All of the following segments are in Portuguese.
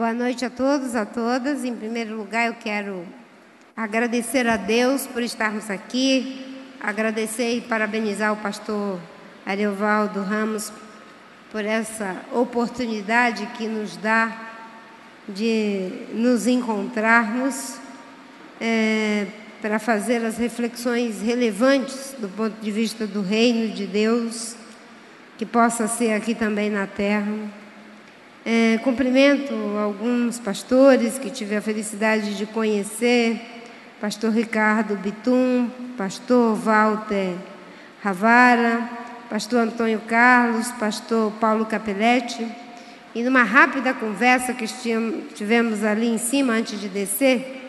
Boa noite a todos, a todas. Em primeiro lugar, eu quero agradecer a Deus por estarmos aqui, agradecer e parabenizar o pastor Ariovaldo Ramos por essa oportunidade que nos dá de nos encontrarmos é, para fazer as reflexões relevantes do ponto de vista do reino de Deus, que possa ser aqui também na terra. É, cumprimento alguns pastores que tive a felicidade de conhecer, pastor Ricardo Bitum, pastor Walter Ravara, pastor Antônio Carlos, pastor Paulo Capelletti. E numa rápida conversa que tivemos ali em cima antes de descer,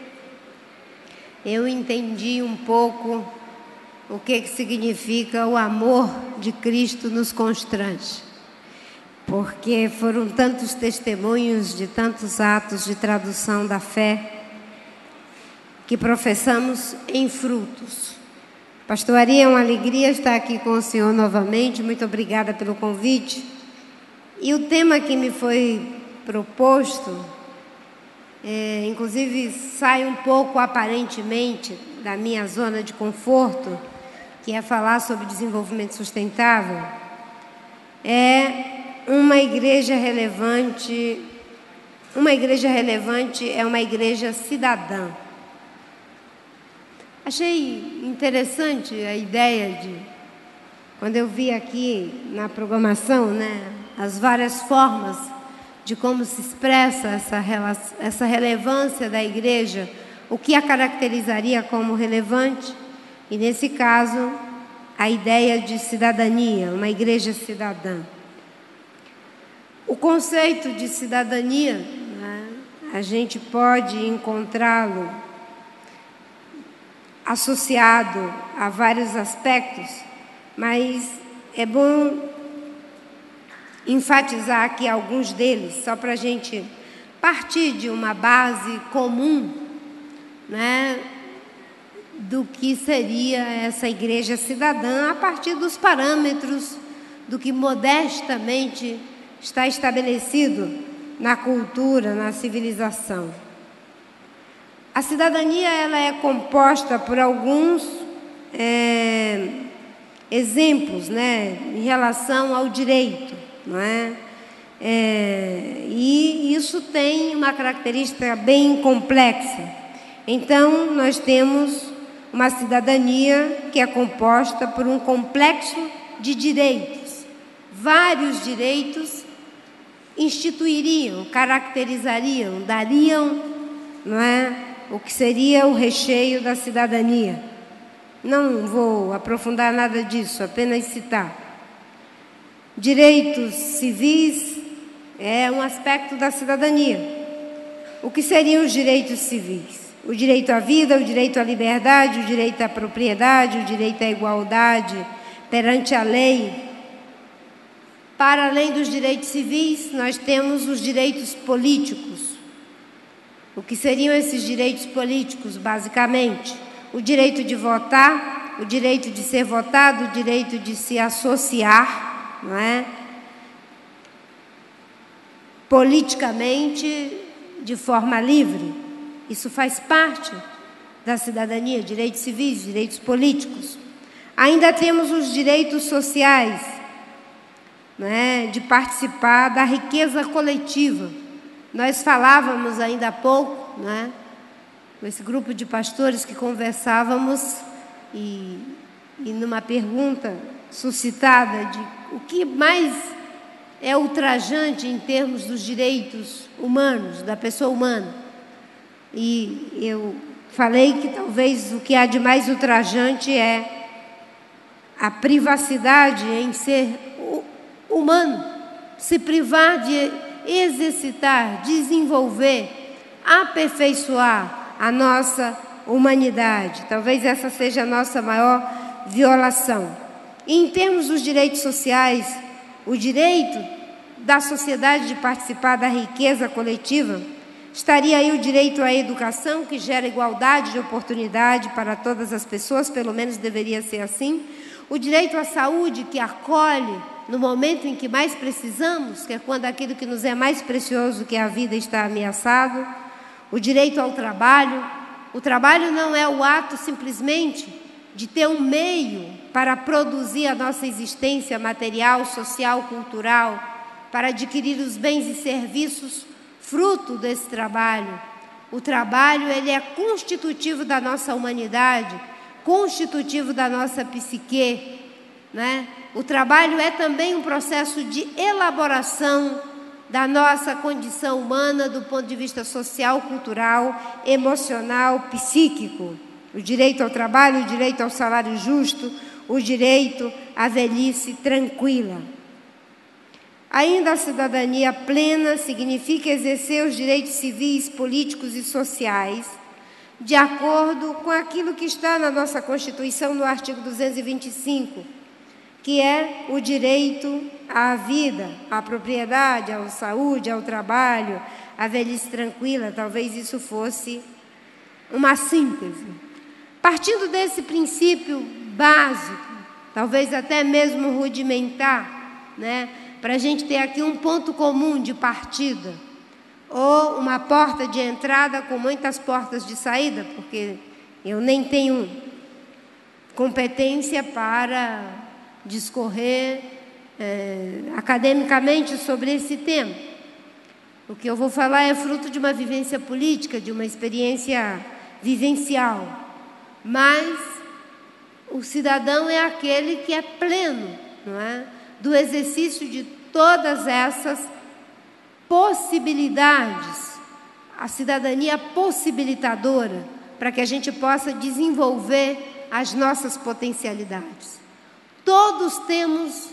eu entendi um pouco o que, que significa o amor de Cristo nos constrange. Porque foram tantos testemunhos de tantos atos de tradução da fé que professamos em frutos. Pastoraria, é uma alegria estar aqui com o senhor novamente. Muito obrigada pelo convite. E o tema que me foi proposto é, inclusive, sai um pouco aparentemente da minha zona de conforto, que é falar sobre desenvolvimento sustentável. É uma igreja relevante. Uma igreja relevante é uma igreja cidadã. Achei interessante a ideia de, quando eu vi aqui na programação, né, as várias formas de como se expressa essa, essa relevância da igreja, o que a caracterizaria como relevante, e nesse caso, a ideia de cidadania, uma igreja cidadã. O conceito de cidadania, né, a gente pode encontrá-lo associado a vários aspectos, mas é bom enfatizar aqui alguns deles, só para a gente partir de uma base comum, né, do que seria essa igreja cidadã a partir dos parâmetros do que modestamente está estabelecido na cultura, na civilização. A cidadania ela é composta por alguns é, exemplos, né, em relação ao direito não é? é? E isso tem uma característica bem complexa. Então, nós temos uma cidadania que é composta por um complexo de direitos. Vários direitos instituiriam, caracterizariam, dariam não é, o que seria o recheio da cidadania. Não vou aprofundar nada disso, apenas citar. Direitos civis é um aspecto da cidadania. O que seriam os direitos civis? O direito à vida, o direito à liberdade, o direito à propriedade, o direito à igualdade perante a lei. Para além dos direitos civis, nós temos os direitos políticos. O que seriam esses direitos políticos, basicamente? O direito de votar, o direito de ser votado, o direito de se associar não é? Politicamente, de forma livre. Isso faz parte da cidadania, direitos civis, direitos políticos. Ainda temos os direitos sociais, é? de participar da riqueza coletiva. Nós falávamos ainda há pouco, é? com esse grupo de pastores que conversávamos, e, e numa pergunta suscitada de o que mais é ultrajante em termos dos direitos humanos, da pessoa humana. E eu falei que talvez o que há de mais ultrajante é a privacidade em ser humano, se privar de exercitar, desenvolver, aperfeiçoar a nossa humanidade. Talvez essa seja a nossa maior violação. E em termos dos direitos sociais, o direito da sociedade de participar da riqueza coletiva, estaria aí o direito à educação, que gera igualdade de oportunidade para todas as pessoas, pelo menos deveria ser assim, o direito à saúde, que acolhe no momento em que mais precisamos, que é quando aquilo que nos é mais precioso, que a vida, está ameaçado, o direito ao trabalho. O trabalho não é o ato simplesmente de ter um meio para produzir a nossa existência material, social, cultural, para adquirir os bens e serviços fruto desse trabalho. O trabalho ele é constitutivo da nossa humanidade, constitutivo da nossa psique, né? O trabalho é também um processo de elaboração da nossa condição humana do ponto de vista social, cultural, emocional, psíquico. O direito ao trabalho, o direito ao salário justo, o direito à velhice tranquila. Ainda a cidadania plena significa exercer os direitos civis, políticos e sociais de acordo com aquilo que está na nossa Constituição no artigo 225 que é o direito à vida, à propriedade, à saúde, ao trabalho, à velhice tranquila. Talvez isso fosse uma síntese. Partindo desse princípio básico, talvez até mesmo rudimentar, né, para a gente ter aqui um ponto comum de partida, ou uma porta de entrada com muitas portas de saída, porque eu nem tenho competência para discorrer é, academicamente sobre esse tema. O que eu vou falar é fruto de uma vivência política, de uma experiência vivencial. Mas o cidadão é aquele que é pleno, não é? Do exercício de todas essas possibilidades, a cidadania possibilitadora, para que a gente possa desenvolver as nossas potencialidades. Todos temos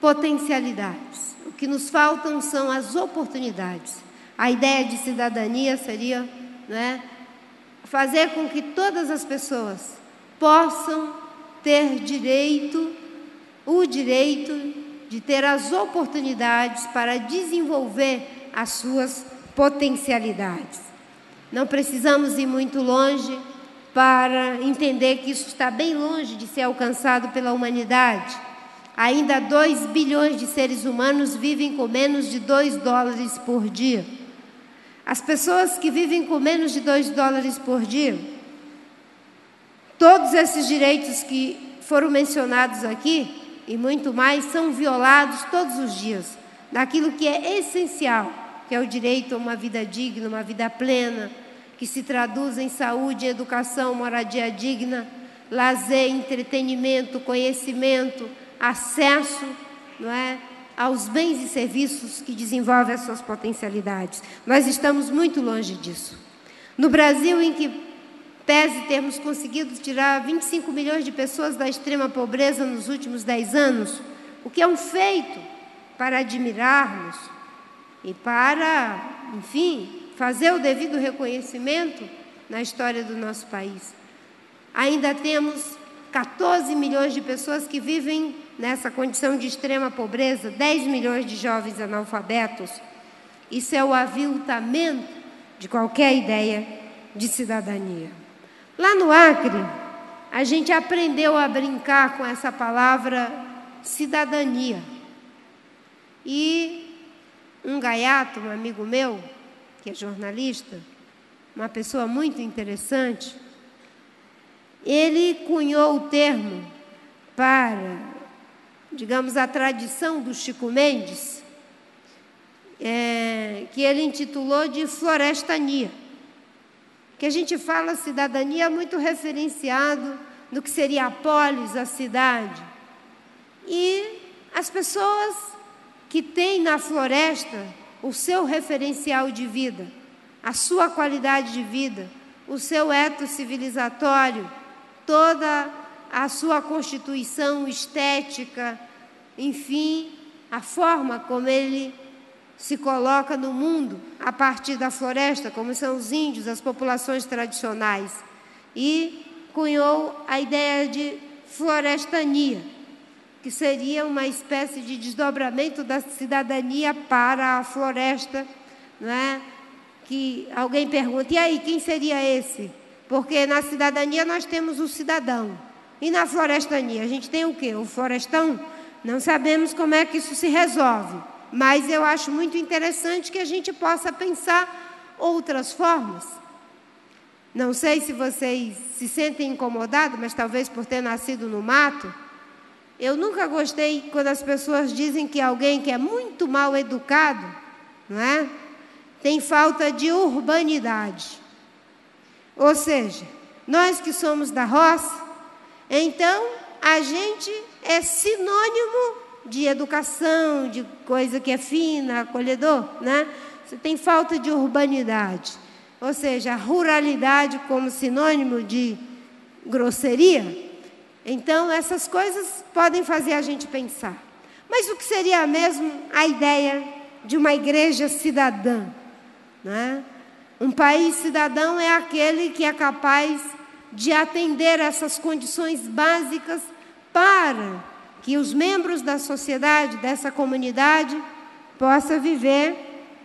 potencialidades. O que nos faltam são as oportunidades. A ideia de cidadania seria né, fazer com que todas as pessoas possam ter direito, o direito de ter as oportunidades para desenvolver as suas potencialidades. Não precisamos ir muito longe para entender que isso está bem longe de ser alcançado pela humanidade. Ainda 2 bilhões de seres humanos vivem com menos de 2 dólares por dia. As pessoas que vivem com menos de 2 dólares por dia, todos esses direitos que foram mencionados aqui e muito mais são violados todos os dias daquilo que é essencial, que é o direito a uma vida digna, uma vida plena que se traduz em saúde, educação, moradia digna, lazer, entretenimento, conhecimento, acesso não é, aos bens e serviços que desenvolvem as suas potencialidades. Nós estamos muito longe disso. No Brasil, em que pese termos conseguido tirar 25 milhões de pessoas da extrema pobreza nos últimos 10 anos, o que é um feito para admirarmos e para, enfim, fazer o devido reconhecimento na história do nosso país. Ainda temos 14 milhões de pessoas que vivem nessa condição de extrema pobreza, 10 milhões de jovens analfabetos. Isso é o aviltamento de qualquer ideia de cidadania. Lá no Acre, a gente aprendeu a brincar com essa palavra cidadania. E um gaiato, um amigo meu, que é jornalista, uma pessoa muito interessante, ele cunhou o termo para, digamos, a tradição do Chico Mendes, é, que ele intitulou de florestania. Que a gente fala cidadania muito referenciado no que seria a polis, a cidade. E as pessoas que têm na floresta o seu referencial de vida, a sua qualidade de vida, o seu eto civilizatório, toda a sua constituição estética, enfim, a forma como ele se coloca no mundo a partir da floresta, como são os índios, as populações tradicionais. E cunhou a ideia de florestania que seria uma espécie de desdobramento da cidadania para a floresta, não é? Que alguém pergunta, e aí, quem seria esse? Porque na cidadania nós temos o cidadão. E na florestania, a gente tem o quê? O florestão? Não sabemos como é que isso se resolve, mas eu acho muito interessante que a gente possa pensar outras formas. Não sei se vocês se sentem incomodados, mas talvez por ter nascido no mato. Eu nunca gostei quando as pessoas dizem que alguém que é muito mal educado, não é? Tem falta de urbanidade. Ou seja, nós que somos da roça, então a gente é sinônimo de educação, de coisa que é fina, acolhedor, né? Você tem falta de urbanidade. Ou seja, a ruralidade como sinônimo de grosseria. Então, essas coisas podem fazer a gente pensar. Mas o que seria mesmo a ideia de uma igreja cidadã? Né? Um país cidadão é aquele que é capaz de atender essas condições básicas para que os membros da sociedade, dessa comunidade, possam viver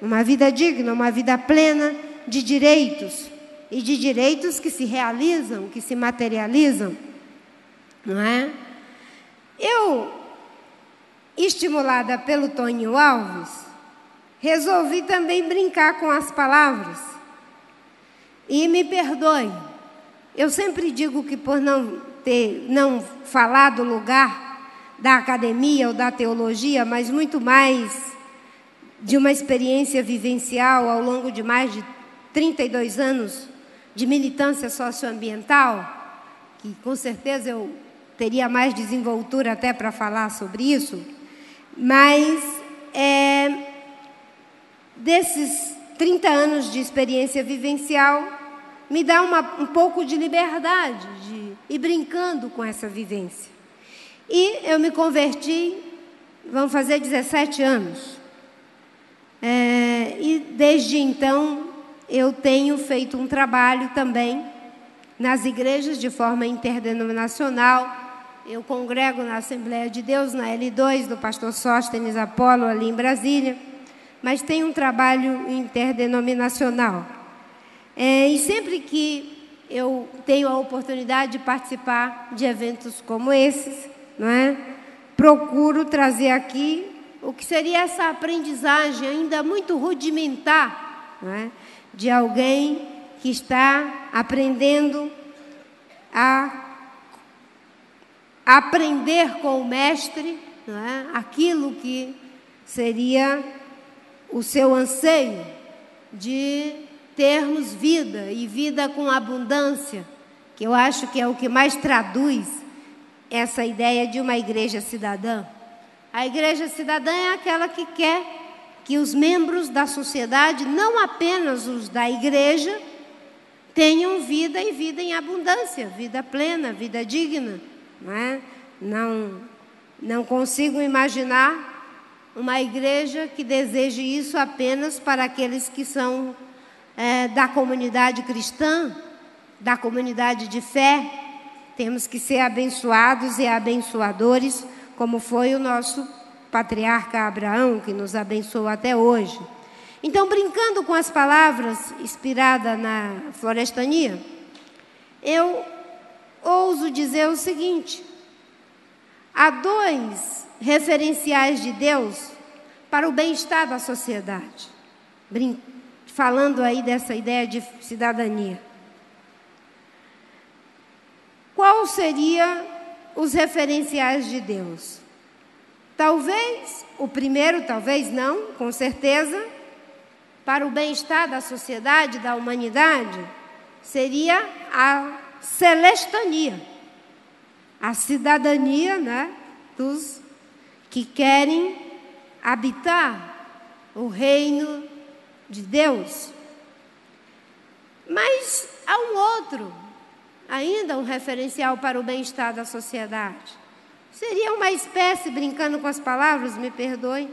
uma vida digna, uma vida plena de direitos e de direitos que se realizam, que se materializam, não é? Eu, estimulada pelo Tonho Alves, resolvi também brincar com as palavras. E me perdoe, eu sempre digo que por não ter, não falar do lugar da academia ou da teologia, mas muito mais de uma experiência vivencial ao longo de mais de 32 anos de militância socioambiental, que com certeza eu teria mais desenvoltura até para falar sobre isso, mas é, desses 30 anos de experiência vivencial, me dá uma, um pouco de liberdade de ir brincando com essa vivência. E eu me converti, vão fazer 17 anos. É, e desde então eu tenho feito um trabalho também nas igrejas de forma interdenominacional. Eu congrego na Assembleia de Deus, na L2, do pastor Sóstenes Apolo, ali em Brasília, mas tenho um trabalho interdenominacional. É, e sempre que eu tenho a oportunidade de participar de eventos como esses, não é? procuro trazer aqui o que seria essa aprendizagem ainda muito rudimentar não é? de alguém que está aprendendo a aprender com o mestre é? aquilo que seria o seu anseio de termos vida e vida com abundância, que eu acho que é o que mais traduz essa ideia de uma igreja cidadã. A igreja cidadã é aquela que quer que os membros da sociedade, não apenas os da igreja, tenham vida e vida em abundância, vida plena, vida digna. Não, é? não, não consigo imaginar uma igreja que deseje isso apenas para aqueles que são é, da comunidade cristã, da comunidade de fé. Temos que ser abençoados e abençoadores, como foi o nosso patriarca Abraão, que nos abençoou até hoje. Então, brincando com as palavras inspiradas na florestania, eu ouso dizer o seguinte: há dois referenciais de Deus para o bem-estar da sociedade. Brin falando aí dessa ideia de cidadania. Qual seria os referenciais de Deus? Talvez, o primeiro, talvez não, com certeza, para o bem-estar da sociedade, da humanidade, seria a celestania, a cidadania né, dos que querem habitar o reino de Deus. Mas há um outro, ainda um referencial para o bem-estar da sociedade. Seria uma espécie, brincando com as palavras, me perdoem,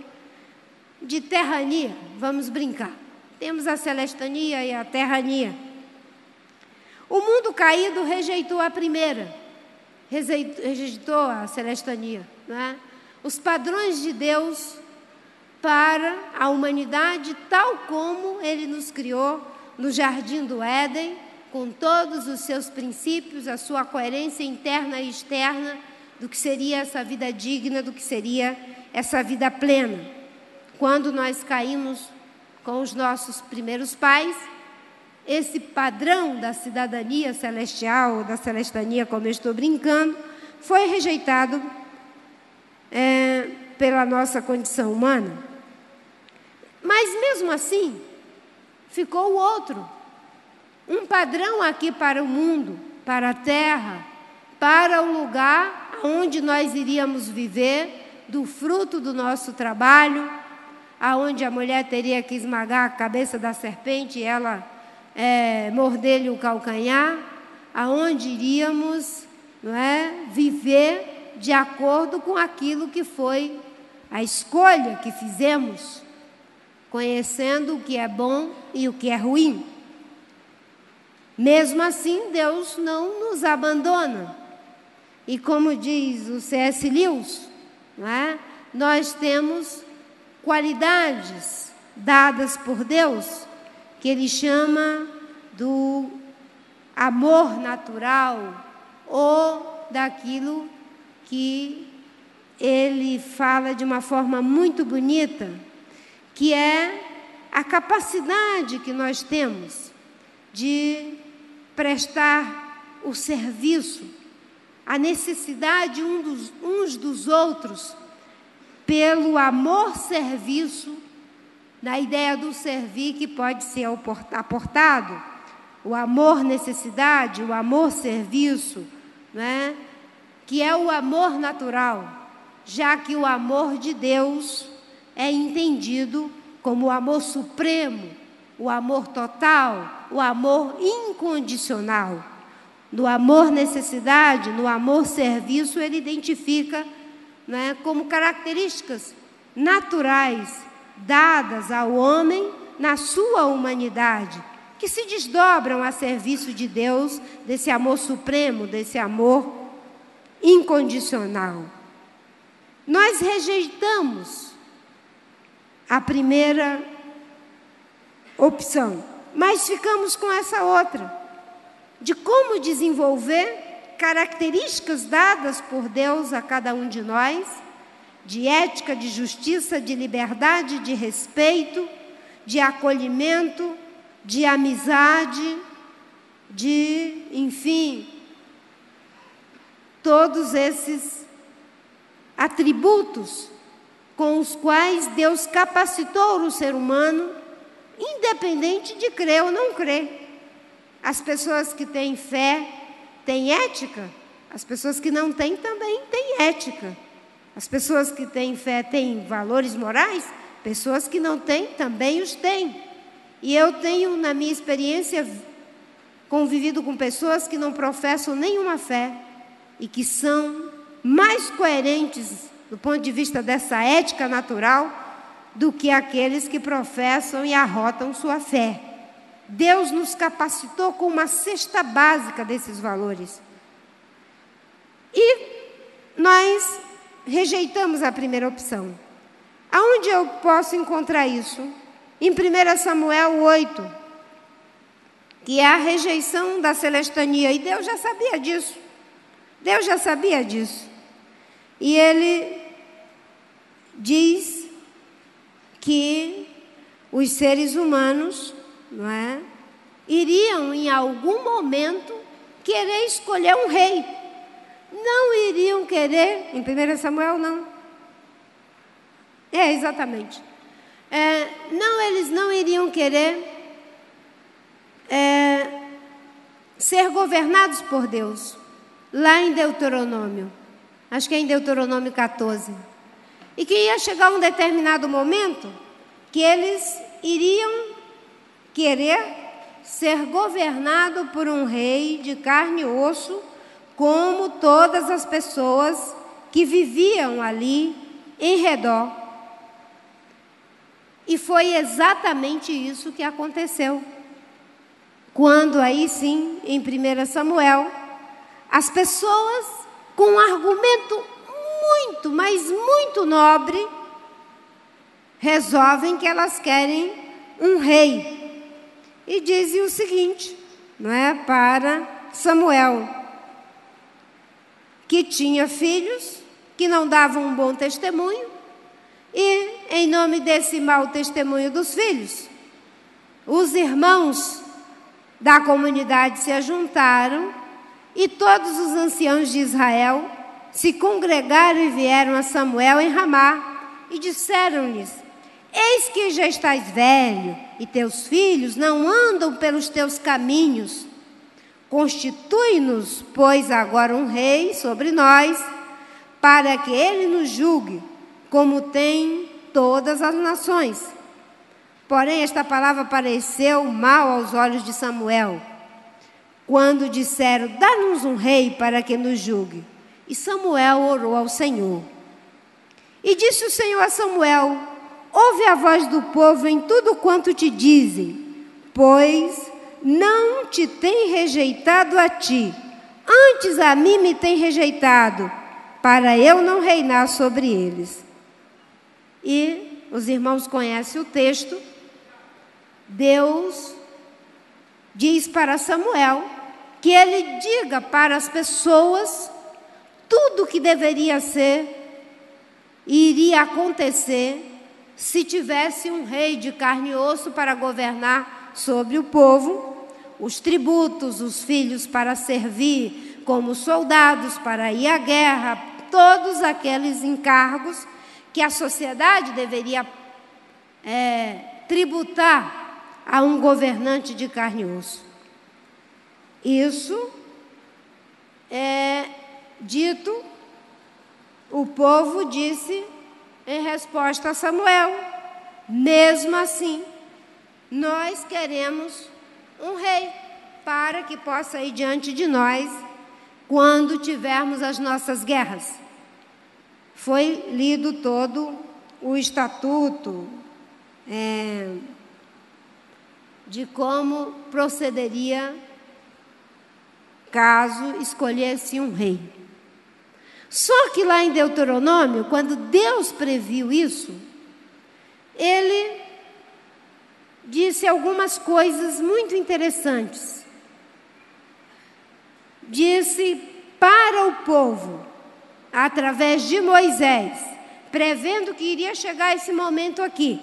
de terrania. Vamos brincar. Temos a celestania e a terrania. O mundo caído rejeitou a primeira, rejeitou a celestania. Né? Os padrões de Deus para a humanidade, tal como Ele nos criou no jardim do Éden, com todos os seus princípios, a sua coerência interna e externa, do que seria essa vida digna, do que seria essa vida plena. Quando nós caímos com os nossos primeiros pais, esse padrão da cidadania celestial, da celestania, como eu estou brincando, foi rejeitado é, pela nossa condição humana. Mas mesmo assim, ficou o outro. Um padrão aqui para o mundo, para a terra, para o lugar onde nós iríamos viver, do fruto do nosso trabalho, aonde a mulher teria que esmagar a cabeça da serpente e ela é, morder-lhe o calcanhar, aonde iríamos não é, viver de acordo com aquilo que foi a escolha que fizemos, conhecendo o que é bom e o que é ruim. Mesmo assim, Deus não nos abandona. E como diz o C.S. Lewis, é? nós temos qualidades dadas por Deus que Ele chama do amor natural ou daquilo que Ele fala de uma forma muito bonita, que é a capacidade que nós temos de prestar o serviço, a necessidade um dos, uns dos outros, pelo amor-serviço, na ideia do servir que pode ser aportado, o amor-necessidade, o amor-serviço, né? que é o amor natural, já que o amor de Deus é entendido como o amor supremo, o amor total, o amor incondicional. No amor necessidade, no amor serviço, ele identifica né, como características naturais dadas ao homem na sua humanidade, que se desdobram a serviço de Deus, desse amor supremo, desse amor incondicional. Nós rejeitamos a primeira opção, mas ficamos com essa outra, de como desenvolver características dadas por Deus a cada um de nós, de ética, de justiça, de liberdade, de respeito, de acolhimento, de amizade, de, enfim, todos esses atributos com os quais Deus capacitou o ser humano, independente de crer ou não crer. As pessoas que têm fé têm ética, as pessoas que não têm também têm ética. As pessoas que têm fé têm valores morais, pessoas que não têm também os têm. E eu tenho, na minha experiência, convivido com pessoas que não professam nenhuma fé e que são mais coerentes do ponto de vista dessa ética natural do que aqueles que professam e arrotam sua fé. Deus nos capacitou com uma cesta básica desses valores. E nós rejeitamos a primeira opção. Aonde eu posso encontrar isso? Em 1 Samuel 8, que é a rejeição da celestania. E Deus já sabia disso. Deus já sabia disso. E ele diz que os seres humanos, não é, iriam em algum momento querer escolher um rei. Não iriam querer, em 1 Samuel não. É, exatamente. É, não, eles não iriam querer é, ser governados por Deus. Lá em Deuteronômio, acho que é em Deuteronômio 14. E que ia chegar um determinado momento que eles iriam querer ser governado por um rei de carne e osso, como todas as pessoas que viviam ali em redor e foi exatamente isso que aconteceu. Quando aí sim, em 1 Samuel, as pessoas, com um argumento muito, mas muito nobre, resolvem que elas querem um rei. E dizem o seguinte, não é, para Samuel: que tinha filhos que não davam um bom testemunho, e em nome desse mau testemunho dos filhos, os irmãos da comunidade se ajuntaram e todos os anciãos de Israel se congregaram e vieram a Samuel em Ramá e disseram-lhes: Eis que já estás velho e teus filhos não andam pelos teus caminhos. Constitui-nos, pois, agora um rei sobre nós, para que ele nos julgue, como tem todas as nações. Porém, esta palavra pareceu mal aos olhos de Samuel, quando disseram: Dá-nos um rei para que nos julgue. E Samuel orou ao Senhor. E disse o Senhor a Samuel: Ouve a voz do povo em tudo quanto te dizem, pois não te tem rejeitado a ti, antes a mim me tem rejeitado, para eu não reinar sobre eles. E os irmãos conhecem o texto. Deus diz para Samuel que ele diga para as pessoas tudo o que deveria ser e iria acontecer se tivesse um rei de carne e osso para governar sobre o povo, os tributos, os filhos para servir como soldados para ir à guerra, todos aqueles encargos que a sociedade deveria é, tributar a um governante de carne e osso. Isso é dito, o povo disse em resposta a Samuel: mesmo assim, nós queremos um rei para que possa ir diante de nós quando tivermos as nossas guerras. Foi lido todo o estatuto é, de como procederia caso escolhesse um rei. Só que lá em Deuteronômio, quando Deus previu isso, ele disse algumas coisas muito interessantes. Disse para o povo, através de Moisés, prevendo que iria chegar esse momento aqui.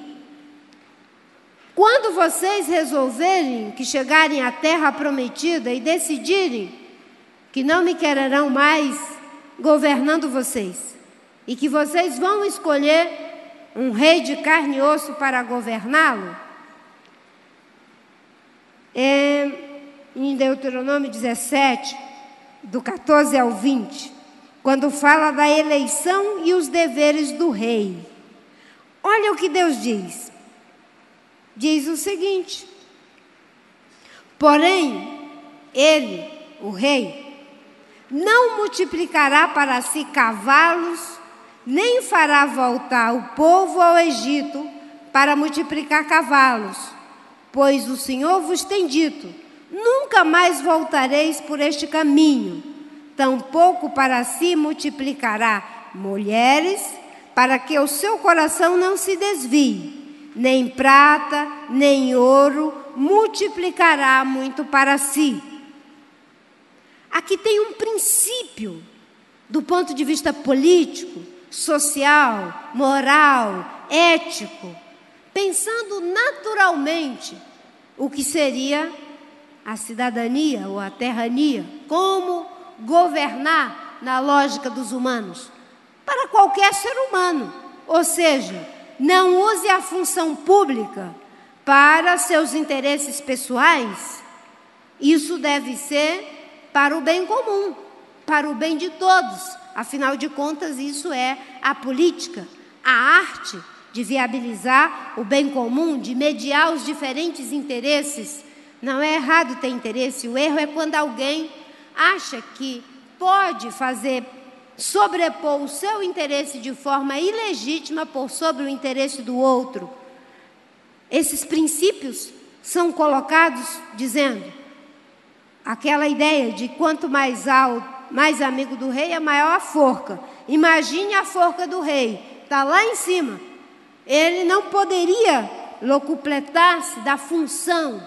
Quando vocês resolverem que chegarem à terra prometida e decidirem que não me quererão mais governando vocês, e que vocês vão escolher um rei de carne e osso para governá-lo, é, em Deuteronômio 17, do 14 ao 20, quando fala da eleição e os deveres do rei. Olha o que Deus diz. Diz o seguinte: Porém, ele, o rei, não multiplicará para si cavalos, nem fará voltar o povo ao Egito para multiplicar cavalos Pois o Senhor vos tem dito: nunca mais voltareis por este caminho, tampouco para si multiplicará mulheres, para que o seu coração não se desvie, nem prata, nem ouro multiplicará muito para si. Aqui tem um princípio do ponto de vista político, social, moral, ético, pensando naturalmente o que seria a cidadania ou a terrania, como governar na lógica dos humanos, para qualquer ser humano. Ou seja, não use a função pública para seus interesses pessoais. Isso deve ser para o bem comum, para o bem de todos. Afinal de contas, isso é a política, a arte de viabilizar o bem comum, de mediar os diferentes interesses. Não é errado ter interesse, o erro é quando alguém acha que pode fazer sobrepor o seu interesse de forma ilegítima por sobre o interesse do outro. Esses princípios são colocados dizendo aquela ideia de quanto mais alto, mais amigo do rei, é maior a forca. Imagine a forca do rei, está lá em cima ele não poderia locupletar-se da função,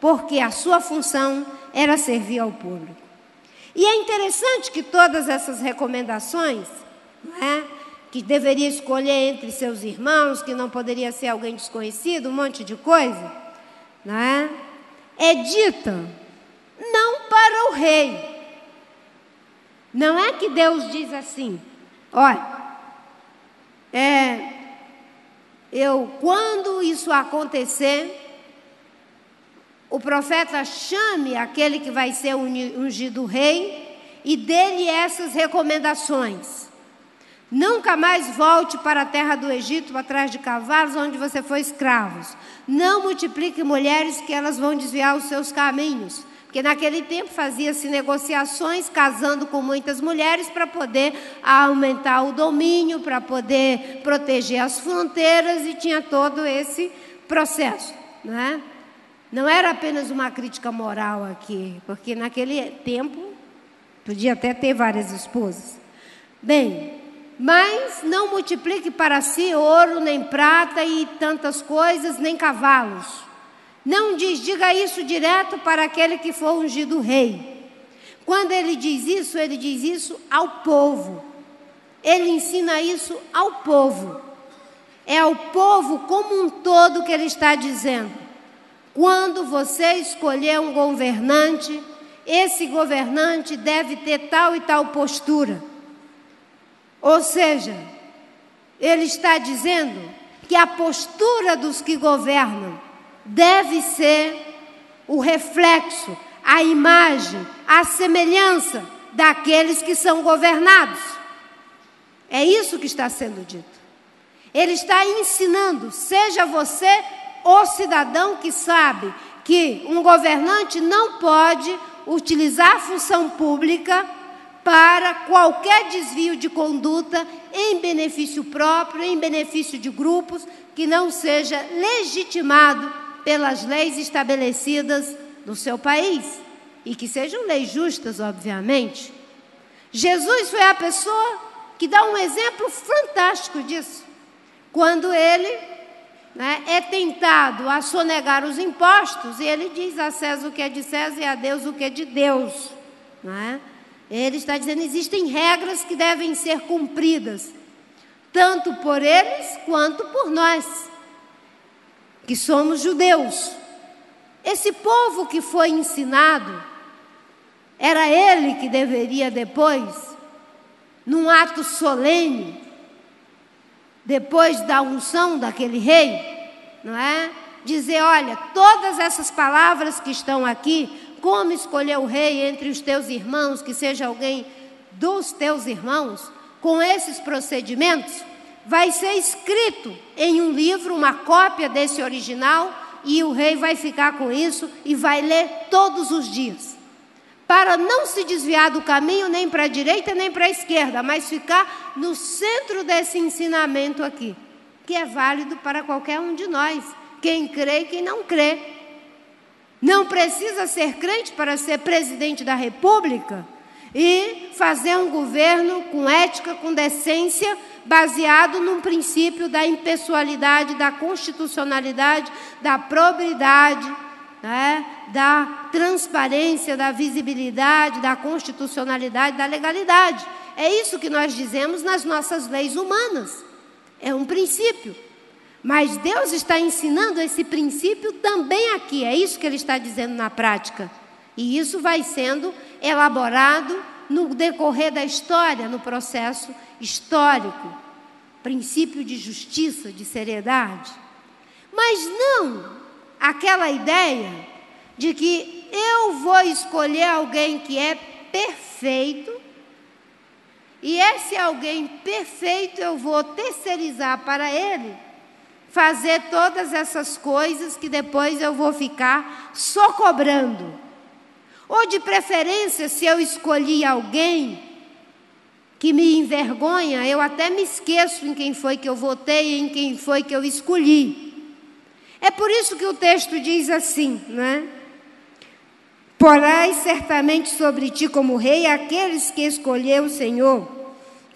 porque a sua função era servir ao público. E é interessante que todas essas recomendações, é, que deveria escolher entre seus irmãos, que não poderia ser alguém desconhecido, um monte de coisa, é, é dita não para o rei. Não é que Deus diz assim, olha, é, eu, quando isso acontecer, o profeta chame aquele que vai ser ungido rei e dê-lhe essas recomendações. Nunca mais volte para a terra do Egito atrás de cavalos onde você foi escravo. Não multiplique mulheres que elas vão desviar os seus caminhos. Porque naquele tempo fazia-se negociações casando com muitas mulheres para poder aumentar o domínio, para poder proteger as fronteiras e tinha todo esse processo, né? Não era apenas uma crítica moral aqui, porque naquele tempo podia até ter várias esposas. Bem, mas não multiplique para si ouro, nem prata e tantas coisas, nem cavalos. Não diz, diga isso direto para aquele que for ungido rei. Quando ele diz isso, ele diz isso ao povo. Ele ensina isso ao povo. É ao povo como um todo que ele está dizendo. Quando você escolher um governante, esse governante deve ter tal e tal postura. Ou seja, ele está dizendo que a postura dos que governam deve ser o reflexo, a imagem, a semelhança daqueles que são governados. É isso que está sendo dito. Ele está ensinando, seja você o cidadão que sabe que um governante não pode utilizar a função pública para qualquer desvio de conduta em benefício próprio, em benefício de grupos, que não seja legitimado pelas leis estabelecidas no seu país e que sejam leis justas, obviamente. Jesus foi a pessoa que dá um exemplo fantástico disso. Quando ele né, é tentado a sonegar os impostos, e ele diz a César o que é de César e a Deus o que é de Deus. Né? Ele está dizendo: existem regras que devem ser cumpridas, tanto por eles quanto por nós, que somos judeus. Esse povo que foi ensinado, era ele que deveria depois, num ato solene, depois da unção daquele rei, não é? Dizer, olha, todas essas palavras que estão aqui, como escolher o rei entre os teus irmãos, que seja alguém dos teus irmãos, com esses procedimentos, vai ser escrito em um livro, uma cópia desse original, e o rei vai ficar com isso e vai ler todos os dias para não se desviar do caminho nem para a direita nem para a esquerda, mas ficar no centro desse ensinamento aqui, que é válido para qualquer um de nós, quem crê e quem não crê. Não precisa ser crente para ser presidente da República e fazer um governo com ética, com decência, baseado num princípio da impessoalidade, da constitucionalidade, da probidade né, da transparência, da visibilidade, da constitucionalidade, da legalidade. É isso que nós dizemos nas nossas leis humanas. É um princípio. Mas Deus está ensinando esse princípio também aqui. É isso que Ele está dizendo na prática. E isso vai sendo elaborado no decorrer da história, no processo histórico. Princípio de justiça, de seriedade. Mas não aquela ideia de que eu vou escolher alguém que é perfeito, e esse alguém perfeito eu vou terceirizar para ele fazer todas essas coisas que depois eu vou ficar só cobrando. Ou de preferência, se eu escolhi alguém que me envergonha, eu até me esqueço em quem foi que eu votei, em quem foi que eu escolhi. É por isso que o texto diz assim, né? Porás certamente sobre ti como rei aqueles que escolheu o Senhor,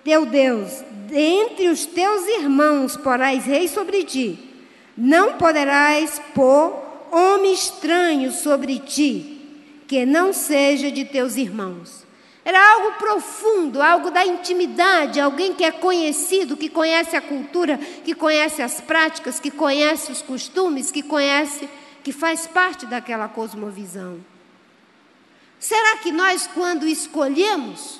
teu Deus, dentre os teus irmãos porás rei sobre ti. Não poderás pôr homem estranho sobre ti, que não seja de teus irmãos. Era algo profundo, algo da intimidade, alguém que é conhecido, que conhece a cultura, que conhece as práticas, que conhece os costumes, que conhece, que faz parte daquela cosmovisão. Será que nós, quando escolhemos,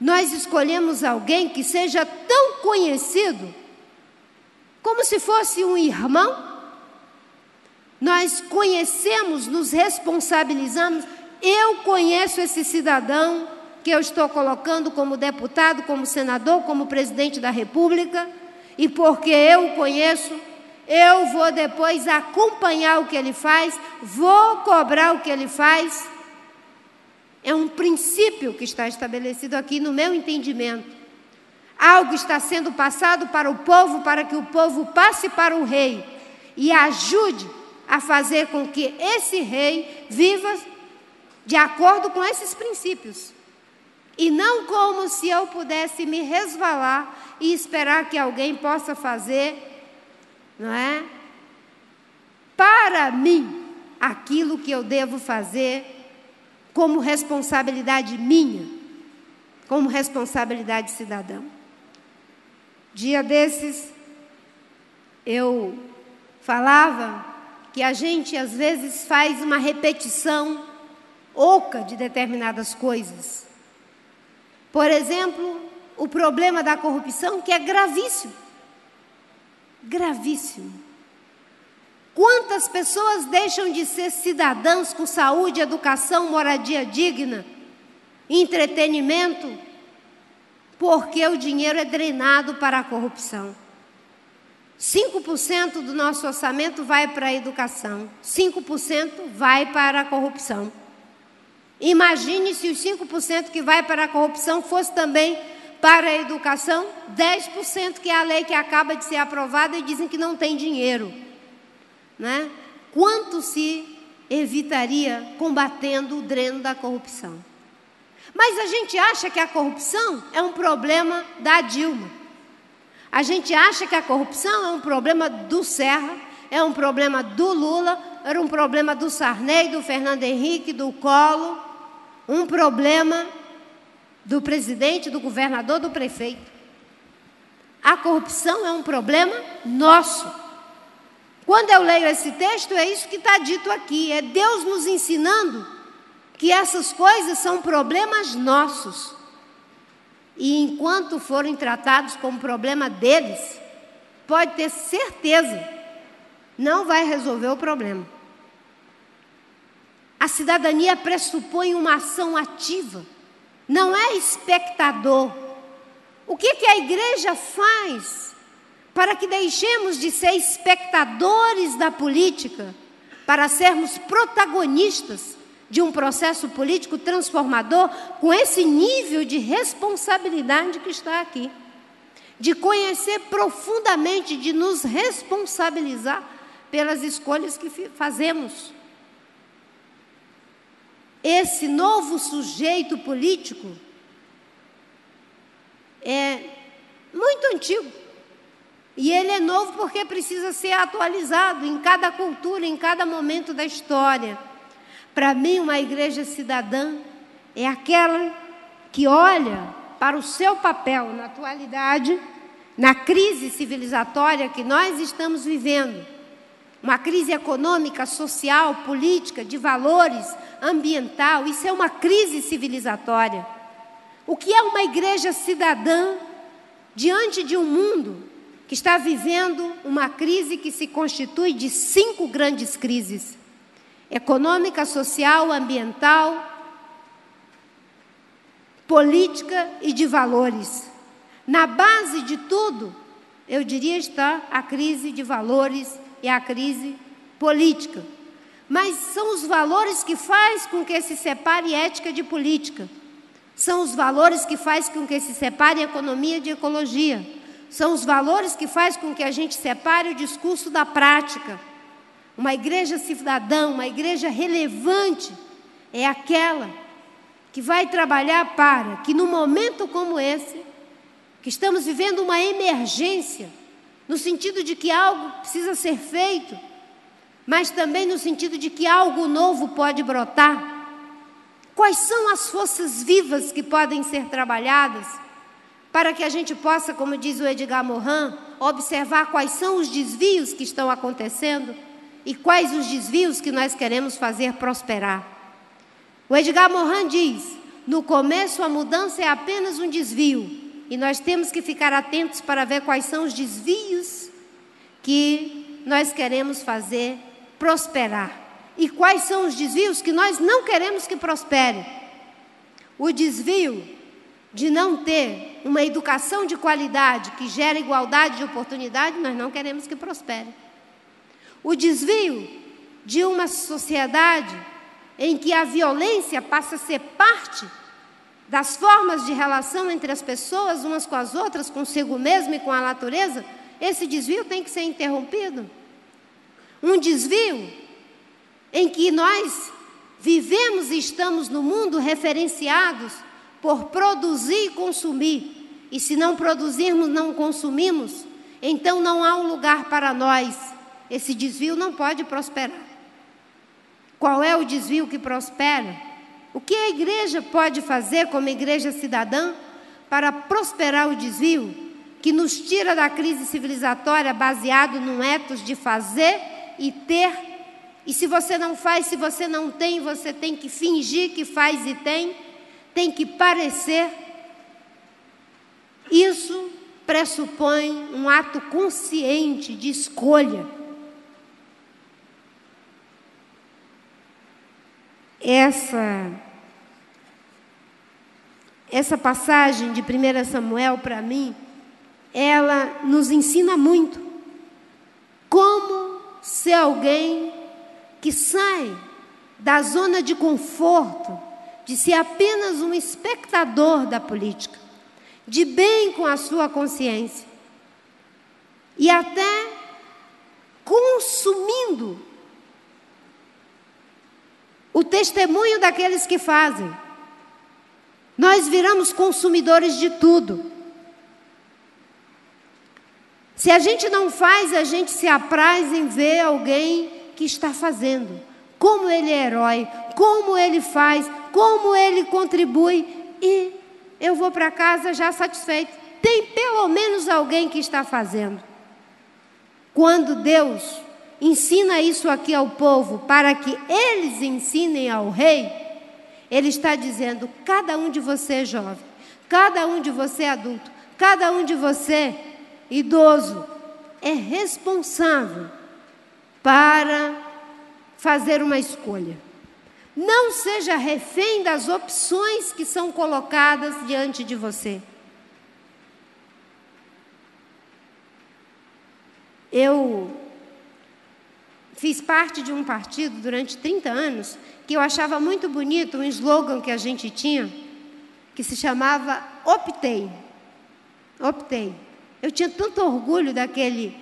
nós escolhemos alguém que seja tão conhecido como se fosse um irmão? Nós conhecemos, nos responsabilizamos. Eu conheço esse cidadão que eu estou colocando como deputado, como senador, como presidente da República, e porque eu o conheço, eu vou depois acompanhar o que ele faz, vou cobrar o que ele faz. É um princípio que está estabelecido aqui no meu entendimento. Algo está sendo passado para o povo para que o povo passe para o rei e ajude a fazer com que esse rei viva de acordo com esses princípios. E não como se eu pudesse me resvalar e esperar que alguém possa fazer, não é? Para mim, aquilo que eu devo fazer como responsabilidade minha, como responsabilidade cidadã. Dia desses, eu falava que a gente às vezes faz uma repetição oca de determinadas coisas. Por exemplo, o problema da corrupção, que é gravíssimo. Gravíssimo. Quantas pessoas deixam de ser cidadãs com saúde, educação, moradia digna, entretenimento, porque o dinheiro é drenado para a corrupção. 5% do nosso orçamento vai para a educação, 5% vai para a corrupção. Imagine se os 5% que vai para a corrupção fosse também para a educação, 10% que é a lei que acaba de ser aprovada e dizem que não tem dinheiro. Né? Quanto se evitaria combatendo o dreno da corrupção? Mas a gente acha que a corrupção é um problema da Dilma. A gente acha que a corrupção é um problema do Serra, é um problema do Lula, era um problema do Sarney, do Fernando Henrique, do Colo, um problema do presidente, do governador, do prefeito. A corrupção é um problema nosso. Quando eu leio esse texto, é isso que está dito aqui: é Deus nos ensinando que essas coisas são problemas nossos. E enquanto forem tratados como problema deles, pode ter certeza, não vai resolver o problema. A cidadania pressupõe uma ação ativa, não é espectador. O que, que a igreja faz para que deixemos de ser espectadores da política, para sermos protagonistas de um processo político transformador com esse nível de responsabilidade que está aqui. De conhecer profundamente, de nos responsabilizar pelas escolhas que fazemos. Esse novo sujeito político é muito antigo. E ele é novo porque precisa ser atualizado em cada cultura, em cada momento da história. Para mim, uma igreja cidadã é aquela que olha para o seu papel na atualidade, na crise civilizatória que nós estamos vivendo. Uma crise econômica, social, política, de valores, ambiental. Isso é uma crise civilizatória. O que é uma igreja cidadã diante de um mundo que está vivendo uma crise que se constitui de cinco grandes crises? Econômica, social, ambiental, política e de valores. Na base de tudo, eu diria está a crise de valores e a crise política. Mas são os valores que faz com que se separe ética de política. São os valores que faz com que se separe economia de ecologia. São os valores que faz com que a gente separe o discurso da prática. Uma igreja cidadã, uma igreja relevante, é aquela que vai trabalhar para que, num momento como esse, que estamos vivendo uma emergência, no sentido de que algo precisa ser feito, mas também no sentido de que algo novo pode brotar. Quais são as forças vivas que podem ser trabalhadas para que a gente possa, como diz o Edgar Morin, observar quais são os desvios que estão acontecendo e quais os desvios que nós queremos fazer prosperar. O Edgar Morin diz: no começo a mudança é apenas um desvio e nós temos que ficar atentos para ver quais são os desvios que nós queremos fazer prosperar e quais são os desvios que nós não queremos que prospere. O desvio de não ter uma educação de qualidade que gera igualdade de oportunidade, nós não queremos que prospere. O desvio de uma sociedade em que a violência passa a ser parte das formas de relação entre as pessoas, umas com as outras, consigo mesmo e com a natureza, esse desvio tem que ser interrompido. Um desvio em que nós vivemos e estamos no mundo referenciados por produzir e consumir. E se não produzirmos, não consumimos, então não há um lugar para nós. Esse desvio não pode prosperar. Qual é o desvio que prospera? O que a igreja pode fazer como igreja cidadã para prosperar o desvio que nos tira da crise civilizatória baseado no ethos de fazer e ter? E se você não faz, se você não tem, você tem que fingir que faz e tem tem que parecer. Isso pressupõe um ato consciente de escolha. Essa essa passagem de 1 Samuel para mim, ela nos ensina muito como ser alguém que sai da zona de conforto de ser apenas um espectador da política, de bem com a sua consciência e até consumindo o testemunho daqueles que fazem. Nós viramos consumidores de tudo. Se a gente não faz, a gente se apraz em ver alguém que está fazendo. Como ele é herói, como ele faz, como ele contribui e eu vou para casa já satisfeito. Tem pelo menos alguém que está fazendo. Quando Deus ensina isso aqui ao povo para que eles ensinem ao rei, ele está dizendo: cada um de você jovem, cada um de você adulto, cada um de você idoso é responsável para fazer uma escolha. Não seja refém das opções que são colocadas diante de você. Eu fiz parte de um partido durante 30 anos que eu achava muito bonito um slogan que a gente tinha, que se chamava Optei. Optei. Eu tinha tanto orgulho daquele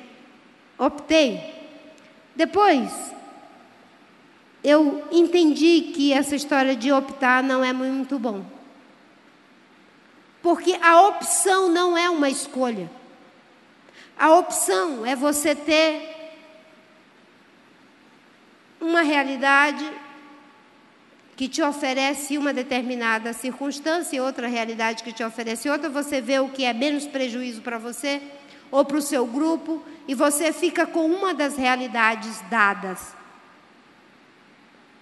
Optei. Depois, eu entendi que essa história de optar não é muito bom. Porque a opção não é uma escolha. A opção é você ter uma realidade que te oferece uma determinada circunstância e outra realidade que te oferece outra, você vê o que é menos prejuízo para você ou para o seu grupo e você fica com uma das realidades dadas.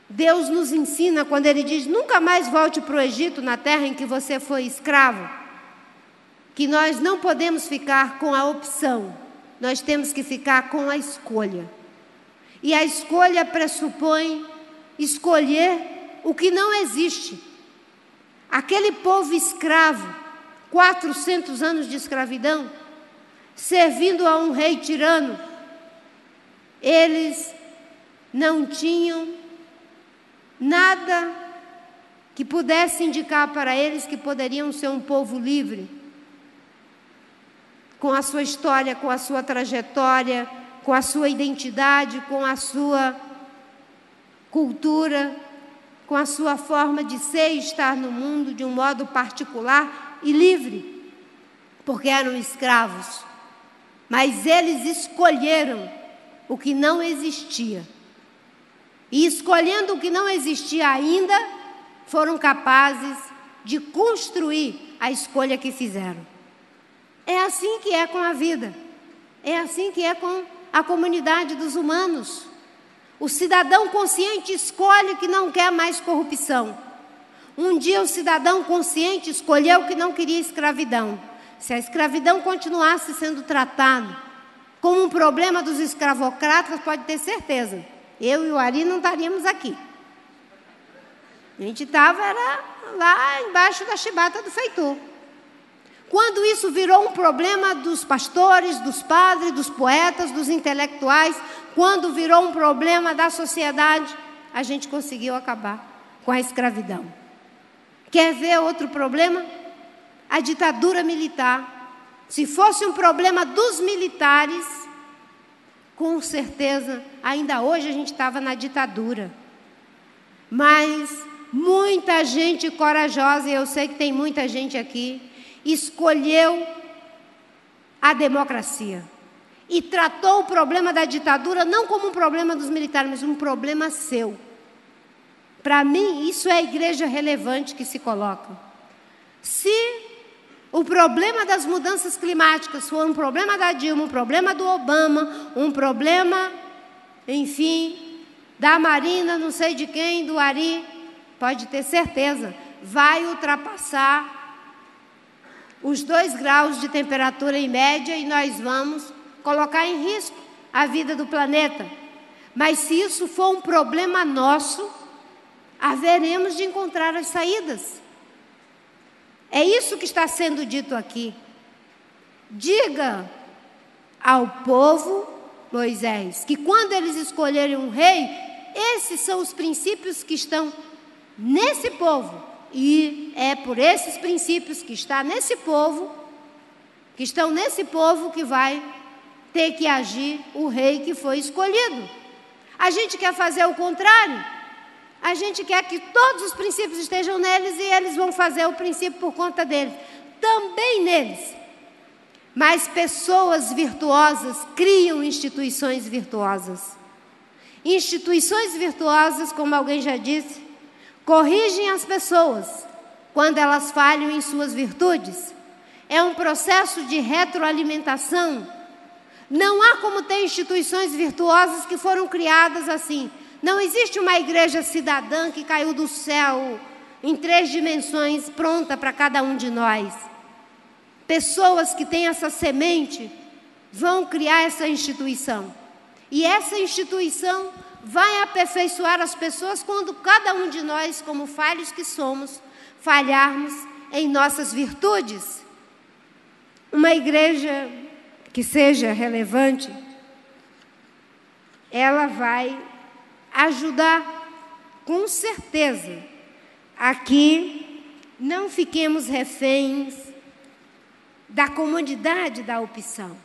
Deus nos ensina quando Ele diz: nunca mais volte para o Egito, na terra em que você foi escravo, que nós não podemos ficar com a opção, nós temos que ficar com a escolha. E a escolha pressupõe escolher o que não existe. Aquele povo escravo, 400 anos de escravidão, servindo a um rei tirano, eles não tinham nada que pudesse indicar para eles que poderiam ser um povo livre, com a sua história, com a sua trajetória, com a sua identidade, com a sua cultura, com a sua forma de ser e estar no mundo de um modo particular e livre, porque eram escravos. Mas eles escolheram o que não existia e escolhendo o que não existia ainda, foram capazes de construir a escolha que fizeram. É assim que é com a vida. É assim que é com a comunidade dos humanos. O cidadão consciente escolhe que não quer mais corrupção. Um dia o cidadão consciente escolheu que não queria escravidão. Se a escravidão continuasse sendo tratada como um problema dos escravocratas, pode ter certeza, eu e o Ari não estaríamos aqui. A gente estava lá embaixo da chibata do feitor. Quando isso virou um problema dos pastores, dos padres, dos poetas, dos intelectuais, quando virou um problema da sociedade, a gente conseguiu acabar com a escravidão. Quer ver outro problema? A ditadura militar. Se fosse um problema dos militares, com certeza, ainda hoje a gente estava na ditadura. Mas muita gente corajosa, e eu sei que tem muita gente aqui, escolheu a democracia e tratou o problema da ditadura não como um problema dos militares, mas um problema seu. Para mim, isso é a igreja relevante que se coloca. Se o problema das mudanças climáticas for um problema da Dilma, um problema do Obama, um problema, enfim, da Marina, não sei de quem, do Ari, pode ter certeza, vai ultrapassar os dois graus de temperatura em média e nós vamos colocar em risco a vida do planeta. Mas se isso for um problema nosso, haveremos de encontrar as saídas. É isso que está sendo dito aqui. Diga ao povo, Moisés, que quando eles escolherem um rei, esses são os princípios que estão nesse povo e é por esses princípios que está nesse povo, que estão nesse povo que vai ter que agir o rei que foi escolhido. A gente quer fazer o contrário. A gente quer que todos os princípios estejam neles e eles vão fazer o princípio por conta deles. Também neles. Mas pessoas virtuosas criam instituições virtuosas. Instituições virtuosas, como alguém já disse, corrigem as pessoas quando elas falham em suas virtudes. É um processo de retroalimentação. Não há como ter instituições virtuosas que foram criadas assim. Não existe uma igreja cidadã que caiu do céu em três dimensões pronta para cada um de nós. Pessoas que têm essa semente vão criar essa instituição. E essa instituição vai aperfeiçoar as pessoas quando cada um de nós, como falhos que somos, falharmos em nossas virtudes. Uma igreja que seja relevante, ela vai ajudar com certeza a que não fiquemos reféns da comodidade da opção.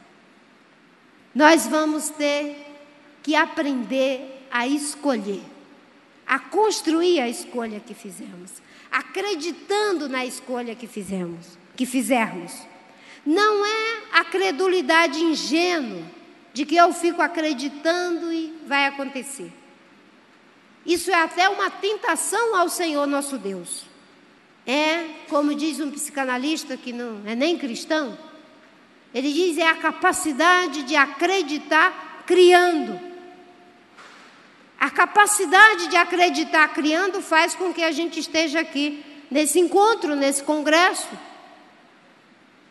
Nós vamos ter que aprender a escolher, a construir a escolha que fizemos, acreditando na escolha que fizemos, que fizermos. Não é a credulidade ingênua de que eu fico acreditando e vai acontecer. Isso é até uma tentação ao Senhor nosso Deus. É, como diz um psicanalista que não é nem cristão, ele diz é a capacidade de acreditar criando. A capacidade de acreditar criando faz com que a gente esteja aqui, nesse encontro, nesse congresso.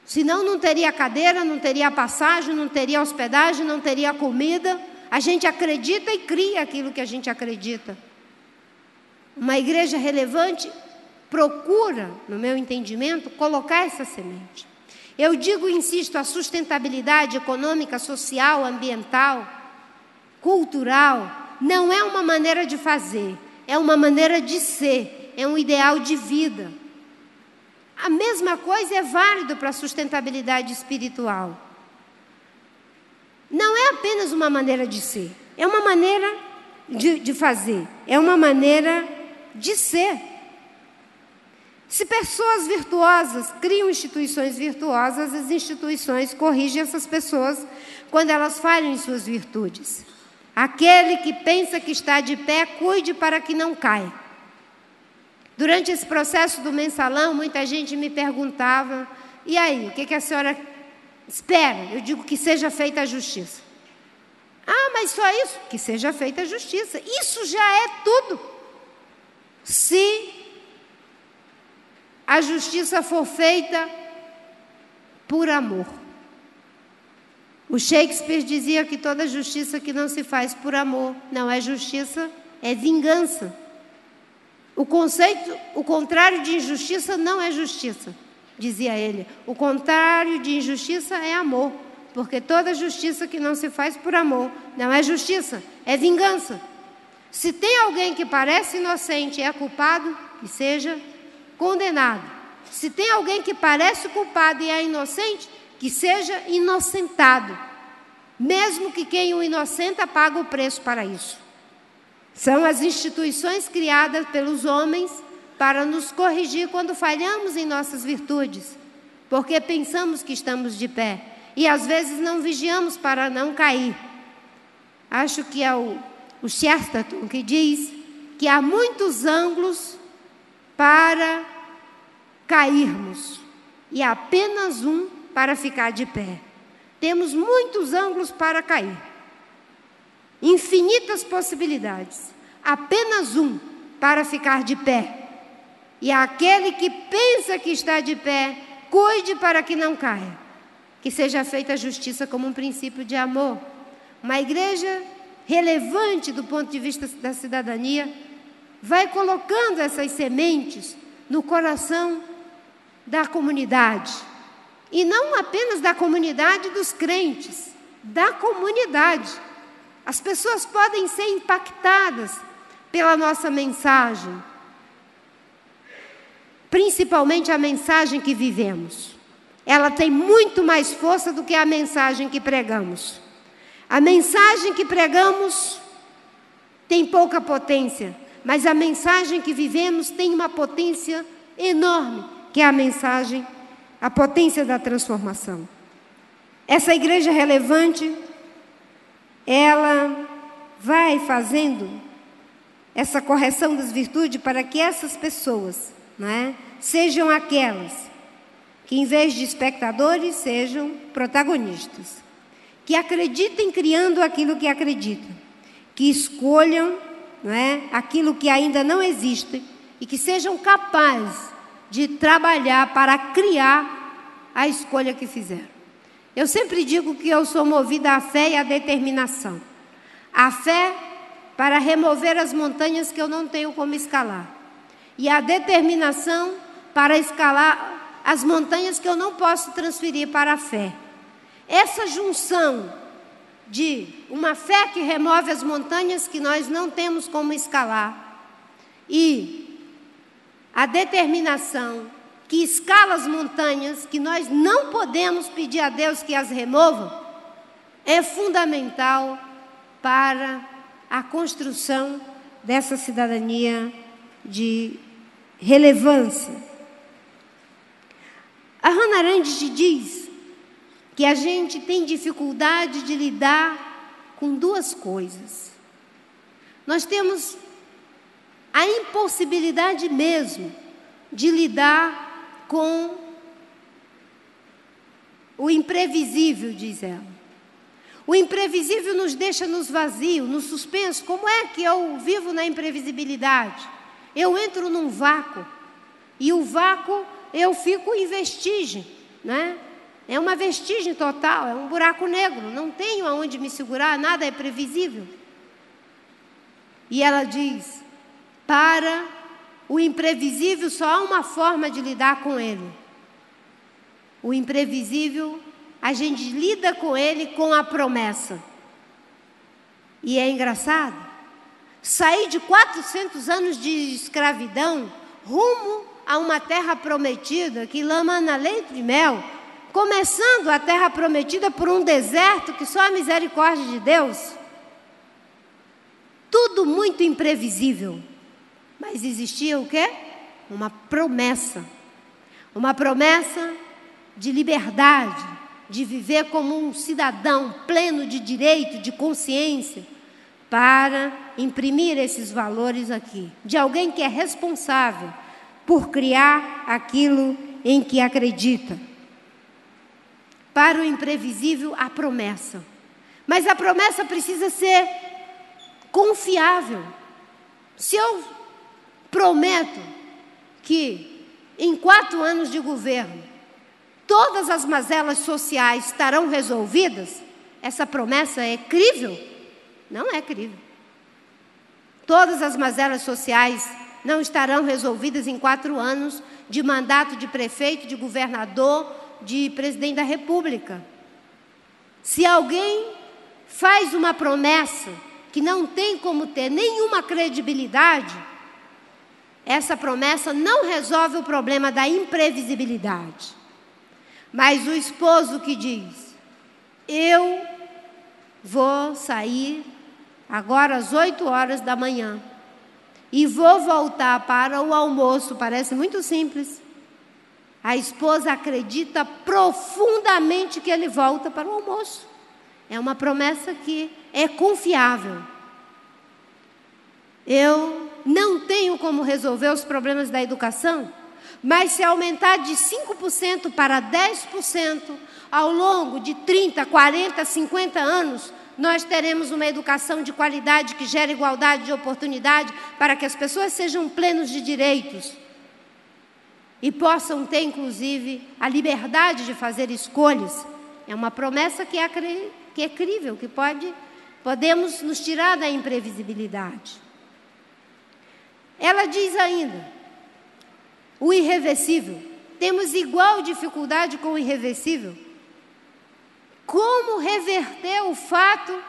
Senão não teria cadeira, não teria passagem, não teria hospedagem, não teria comida. A gente acredita e cria aquilo que a gente acredita. Uma igreja relevante procura, no meu entendimento, colocar essa semente. Eu digo insisto, a sustentabilidade econômica, social, ambiental, cultural, não é uma maneira de fazer, é uma maneira de ser, é um ideal de vida. A mesma coisa é válido para a sustentabilidade espiritual. Não é apenas uma maneira de ser, é uma maneira de, de fazer, é uma maneira de ser. Se pessoas virtuosas criam instituições virtuosas, as instituições corrigem essas pessoas quando elas falham em suas virtudes. Aquele que pensa que está de pé, cuide para que não caia. Durante esse processo do mensalão, muita gente me perguntava: e aí, o que, que a senhora espera? Eu digo que seja feita a justiça. Ah, mas só isso? Que seja feita a justiça. Isso já é tudo. Se a justiça for feita por amor. O Shakespeare dizia que toda justiça que não se faz por amor não é justiça, é vingança. O conceito, o contrário de injustiça não é justiça, dizia ele. O contrário de injustiça é amor, porque toda justiça que não se faz por amor não é justiça, é vingança. Se tem alguém que parece inocente e é culpado, que seja condenado. Se tem alguém que parece culpado e é inocente, que seja inocentado, mesmo que quem o inocenta pague o preço para isso. São as instituições criadas pelos homens para nos corrigir quando falhamos em nossas virtudes, porque pensamos que estamos de pé e às vezes não vigiamos para não cair. Acho que é o, o Chesterton que diz que há muitos ângulos para cairmos e apenas um para ficar de pé. Temos muitos ângulos para cair. Infinitas possibilidades. Apenas um para ficar de pé. E aquele que pensa que está de pé, cuide para que não caia. Que seja feita a justiça como um princípio de amor. Uma igreja relevante do ponto de vista da cidadania vai colocando essas sementes no coração da comunidade e não apenas da comunidade dos crentes, da comunidade. As pessoas podem ser impactadas pela nossa mensagem, principalmente a mensagem que vivemos. Ela tem muito mais força do que a mensagem que pregamos. A mensagem que pregamos tem pouca potência, mas a mensagem que vivemos tem uma potência enorme, que é a mensagem a potência da transformação. Essa igreja relevante, ela vai fazendo essa correção das virtudes para que essas pessoas né, sejam aquelas que, em vez de espectadores, sejam protagonistas. Que acreditem criando aquilo que acreditam. Que escolham né, aquilo que ainda não existe e que sejam capazes de trabalhar para criar a escolha que fizeram. Eu sempre digo que eu sou movida à fé e à determinação. A fé para remover as montanhas que eu não tenho como escalar. E a determinação para escalar as montanhas que eu não posso transferir para a fé. Essa junção de uma fé que remove as montanhas que nós não temos como escalar e a determinação que escala as montanhas, que nós não podemos pedir a Deus que as remova, é fundamental para a construção dessa cidadania de relevância. A Hannah Arendt diz que a gente tem dificuldade de lidar com duas coisas. Nós temos a impossibilidade mesmo de lidar com o imprevisível, diz ela. O imprevisível nos deixa nos vazios, no suspenso. Como é que eu vivo na imprevisibilidade? Eu entro num vácuo. E o vácuo eu fico em vestigem, né? É uma vestigem total, é um buraco negro. Não tenho aonde me segurar, nada é previsível. E ela diz: para o imprevisível, só há uma forma de lidar com ele. O imprevisível, a gente lida com ele com a promessa. E é engraçado. Sair de 400 anos de escravidão rumo a uma terra prometida que lama na leite de mel, começando a terra prometida por um deserto que só a misericórdia de Deus. Tudo muito imprevisível. Mas existia o quê? Uma promessa. Uma promessa de liberdade, de viver como um cidadão pleno de direito, de consciência, para imprimir esses valores aqui. De alguém que é responsável, por criar aquilo em que acredita. Para o imprevisível, a promessa. Mas a promessa precisa ser confiável. Se eu prometo que em quatro anos de governo todas as mazelas sociais estarão resolvidas, essa promessa é crível? Não é crível. Todas as mazelas sociais não estarão resolvidas em quatro anos de mandato de prefeito, de governador, de presidente da República. Se alguém faz uma promessa que não tem como ter nenhuma credibilidade, essa promessa não resolve o problema da imprevisibilidade. Mas o esposo que diz: Eu vou sair agora às 8 horas da manhã e vou voltar para o almoço, parece muito simples. A esposa acredita profundamente que ele volta para o almoço. É uma promessa que é confiável. Eu não tenho como resolver os problemas da educação, mas se aumentar de 5% para 10% ao longo de 30, 40, 50 anos, nós teremos uma educação de qualidade que gera igualdade de oportunidade para que as pessoas sejam plenos de direitos e possam ter, inclusive, a liberdade de fazer escolhas. É uma promessa que é, que é crível, que pode, podemos nos tirar da imprevisibilidade. Ela diz ainda, o irreversível. Temos igual dificuldade com o irreversível. Como reverter o fato,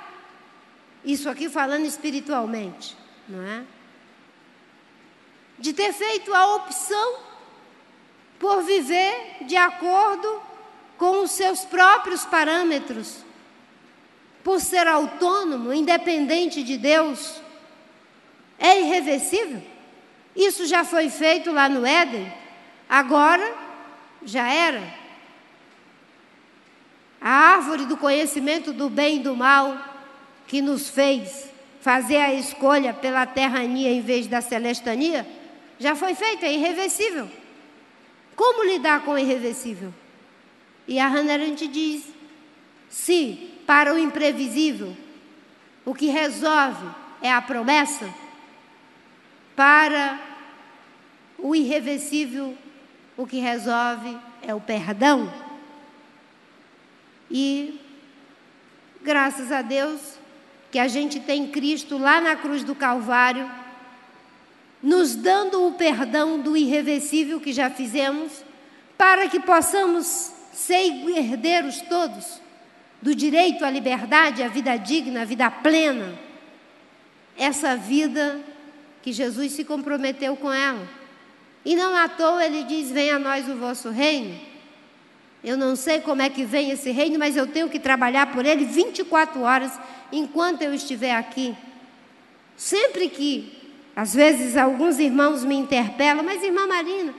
isso aqui falando espiritualmente, não é? De ter feito a opção por viver de acordo com os seus próprios parâmetros, por ser autônomo, independente de Deus, é irreversível? Isso já foi feito lá no Éden, agora já era. A árvore do conhecimento do bem e do mal, que nos fez fazer a escolha pela terrania em vez da celestania, já foi feita, é irreversível. Como lidar com o irreversível? E a Hannah Arendt diz: se para o imprevisível o que resolve é a promessa, para o irreversível o que resolve é o perdão. E graças a Deus que a gente tem Cristo lá na cruz do Calvário, nos dando o perdão do irreversível que já fizemos, para que possamos ser herdeiros todos do direito à liberdade, à vida digna, à vida plena. Essa vida que Jesus se comprometeu com ela. E não à toa ele diz: Venha a nós o vosso reino. Eu não sei como é que vem esse reino, mas eu tenho que trabalhar por ele 24 horas enquanto eu estiver aqui. Sempre que, às vezes, alguns irmãos me interpelam, mas irmã Marina,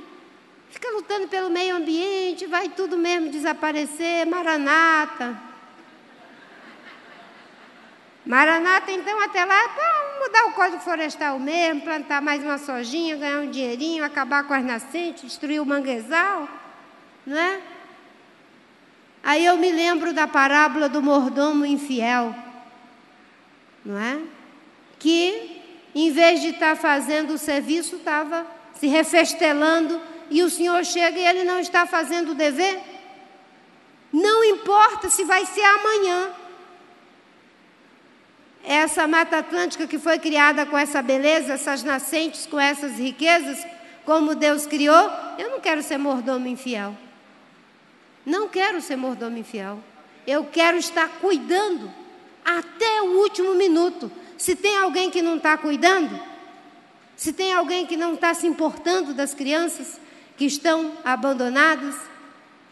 fica lutando pelo meio ambiente, vai tudo mesmo desaparecer, maranata. Maranata, então, até lá, tá, mudar o código florestal mesmo, plantar mais uma sojinha, ganhar um dinheirinho, acabar com as nascentes, destruir o manguezal, não é? Aí eu me lembro da parábola do mordomo infiel, não é? Que, em vez de estar fazendo o serviço, estava se refestelando e o senhor chega e ele não está fazendo o dever. Não importa se vai ser amanhã. Essa Mata Atlântica que foi criada com essa beleza, essas nascentes com essas riquezas, como Deus criou, eu não quero ser mordomo infiel. Não quero ser mordomo infiel. Eu quero estar cuidando até o último minuto. Se tem alguém que não está cuidando, se tem alguém que não está se importando das crianças que estão abandonadas,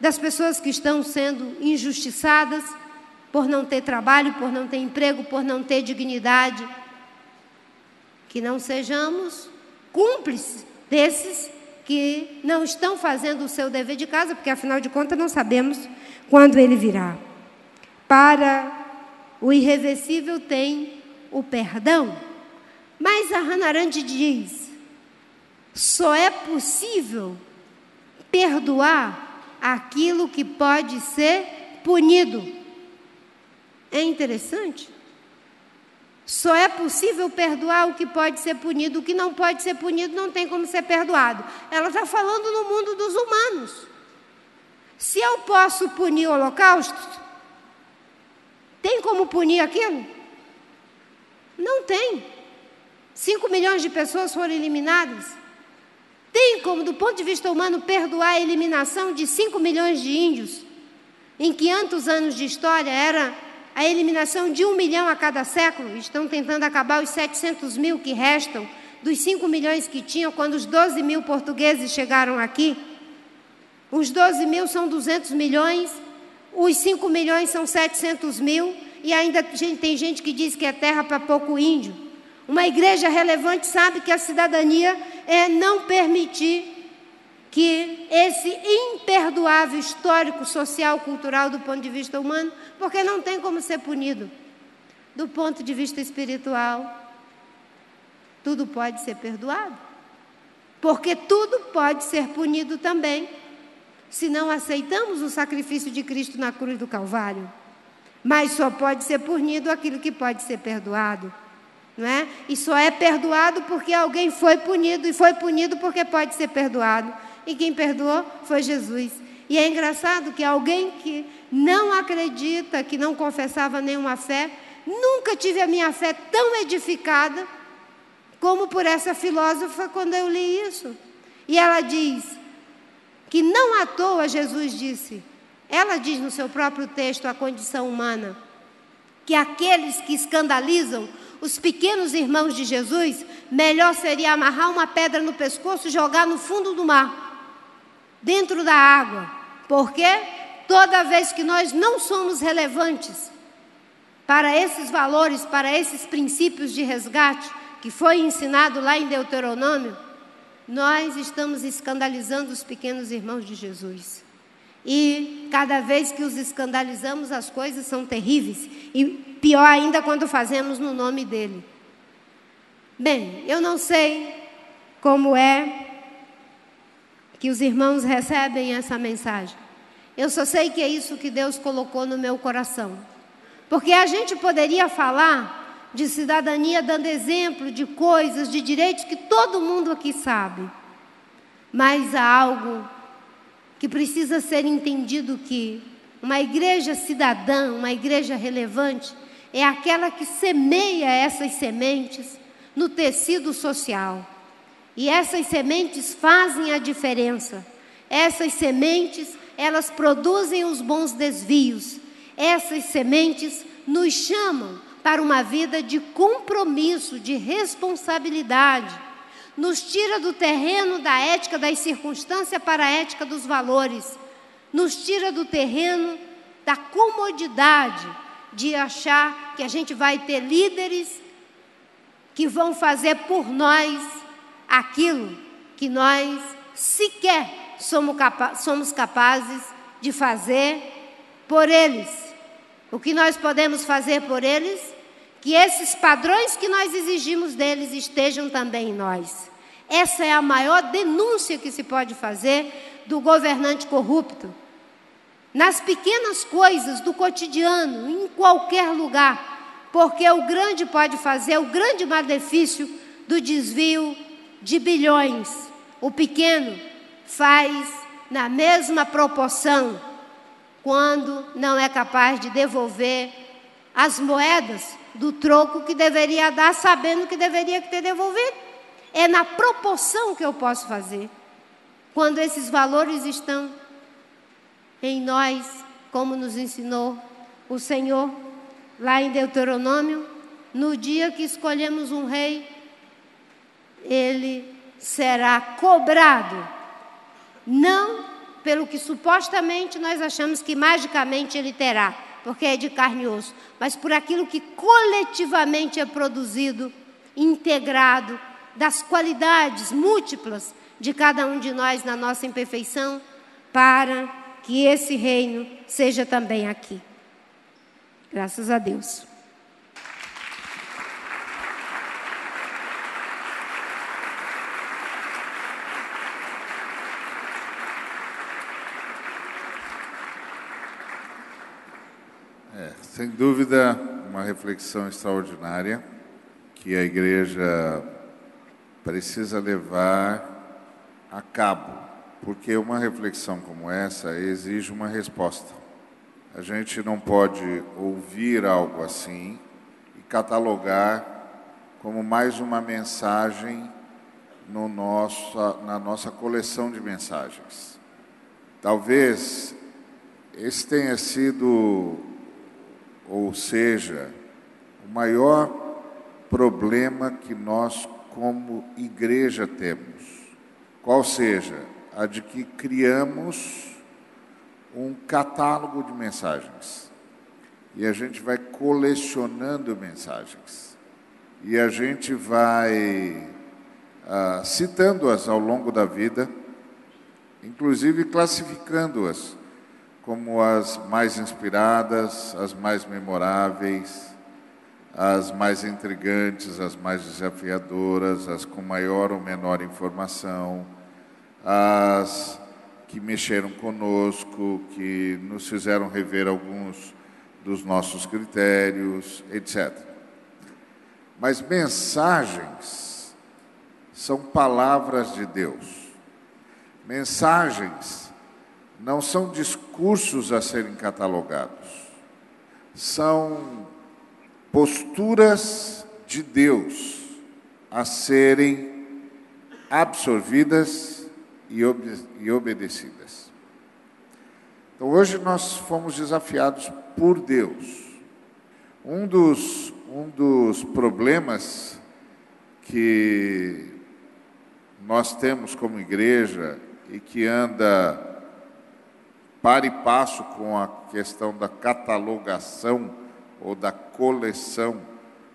das pessoas que estão sendo injustiçadas por não ter trabalho, por não ter emprego, por não ter dignidade, que não sejamos cúmplices desses que não estão fazendo o seu dever de casa, porque afinal de contas não sabemos quando ele virá. Para o irreversível tem o perdão. Mas a Hannah Arendt diz: Só é possível perdoar aquilo que pode ser punido. É interessante. Só é possível perdoar o que pode ser punido, o que não pode ser punido não tem como ser perdoado. Ela está falando no mundo dos humanos. Se eu posso punir o holocausto, tem como punir aquilo? Não tem. Cinco milhões de pessoas foram eliminadas. Tem como, do ponto de vista humano, perdoar a eliminação de cinco milhões de índios? Em 500 anos de história era a eliminação de um milhão a cada século, estão tentando acabar os 700 mil que restam dos 5 milhões que tinham quando os 12 mil portugueses chegaram aqui. Os 12 mil são 200 milhões, os 5 milhões são 700 mil, e ainda tem gente que diz que é terra para pouco índio. Uma igreja relevante sabe que a cidadania é não permitir que esse imperdoável histórico, social, cultural do ponto de vista humano, porque não tem como ser punido. Do ponto de vista espiritual, tudo pode ser perdoado. Porque tudo pode ser punido também, se não aceitamos o sacrifício de Cristo na cruz do Calvário. Mas só pode ser punido aquilo que pode ser perdoado. Não é? E só é perdoado porque alguém foi punido, e foi punido porque pode ser perdoado e quem perdoou foi Jesus. E é engraçado que alguém que não acredita, que não confessava nenhuma fé, nunca tive a minha fé tão edificada como por essa filósofa quando eu li isso. E ela diz que não à toa Jesus disse, ela diz no seu próprio texto a condição humana, que aqueles que escandalizam os pequenos irmãos de Jesus, melhor seria amarrar uma pedra no pescoço e jogar no fundo do mar dentro da água. Porque toda vez que nós não somos relevantes para esses valores, para esses princípios de resgate que foi ensinado lá em Deuteronômio, nós estamos escandalizando os pequenos irmãos de Jesus. E cada vez que os escandalizamos, as coisas são terríveis. E pior ainda quando fazemos no nome dele. Bem, eu não sei como é que os irmãos recebem essa mensagem. Eu só sei que é isso que Deus colocou no meu coração. Porque a gente poderia falar de cidadania dando exemplo de coisas, de direitos que todo mundo aqui sabe. Mas há algo que precisa ser entendido que uma igreja cidadã, uma igreja relevante, é aquela que semeia essas sementes no tecido social. E essas sementes fazem a diferença. Essas sementes, elas produzem os bons desvios. Essas sementes nos chamam para uma vida de compromisso, de responsabilidade. Nos tira do terreno da ética das circunstâncias para a ética dos valores. Nos tira do terreno da comodidade de achar que a gente vai ter líderes que vão fazer por nós aquilo que nós sequer somos, capa somos capazes de fazer por eles. O que nós podemos fazer por eles? Que esses padrões que nós exigimos deles estejam também em nós. Essa é a maior denúncia que se pode fazer do governante corrupto. Nas pequenas coisas do cotidiano, em qualquer lugar, porque o grande pode fazer o grande malefício do desvio de bilhões, o pequeno faz na mesma proporção quando não é capaz de devolver as moedas do troco que deveria dar, sabendo que deveria ter devolvido. É na proporção que eu posso fazer. Quando esses valores estão em nós, como nos ensinou o Senhor lá em Deuteronômio, no dia que escolhemos um rei, ele será cobrado, não pelo que supostamente nós achamos que magicamente ele terá, porque é de carne e osso, mas por aquilo que coletivamente é produzido, integrado, das qualidades múltiplas de cada um de nós na nossa imperfeição, para que esse reino seja também aqui. Graças a Deus. É, sem dúvida, uma reflexão extraordinária que a igreja precisa levar a cabo, porque uma reflexão como essa exige uma resposta. A gente não pode ouvir algo assim e catalogar como mais uma mensagem no na nossa coleção de mensagens. Talvez esse tenha sido ou seja, o maior problema que nós, como igreja, temos. Qual seja? A de que criamos um catálogo de mensagens. E a gente vai colecionando mensagens. E a gente vai ah, citando-as ao longo da vida, inclusive classificando-as como as mais inspiradas, as mais memoráveis, as mais intrigantes, as mais desafiadoras, as com maior ou menor informação, as que mexeram conosco, que nos fizeram rever alguns dos nossos critérios, etc. Mas mensagens são palavras de Deus. Mensagens não são discursos a serem catalogados, são posturas de Deus a serem absorvidas e, obede e obedecidas. Então, hoje nós fomos desafiados por Deus. Um dos, um dos problemas que nós temos como igreja e que anda para e passo com a questão da catalogação ou da coleção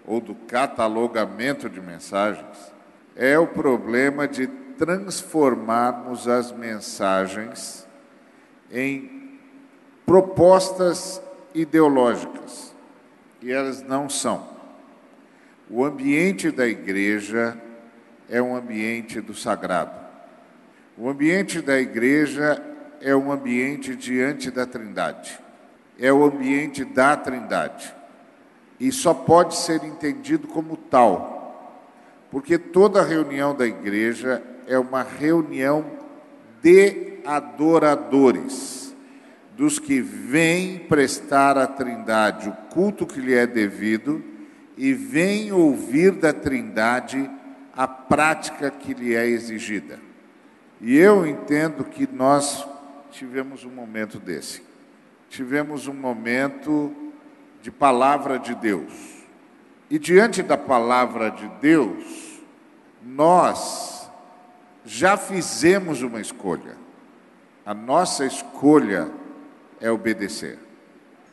ou do catalogamento de mensagens, é o problema de transformarmos as mensagens em propostas ideológicas. E elas não são. O ambiente da igreja é um ambiente do sagrado. O ambiente da igreja é um ambiente diante da Trindade, é o ambiente da Trindade. E só pode ser entendido como tal, porque toda reunião da igreja é uma reunião de adoradores, dos que vêm prestar à Trindade o culto que lhe é devido e vêm ouvir da Trindade a prática que lhe é exigida. E eu entendo que nós tivemos um momento desse. Tivemos um momento de palavra de Deus. E diante da palavra de Deus, nós já fizemos uma escolha. A nossa escolha é obedecer.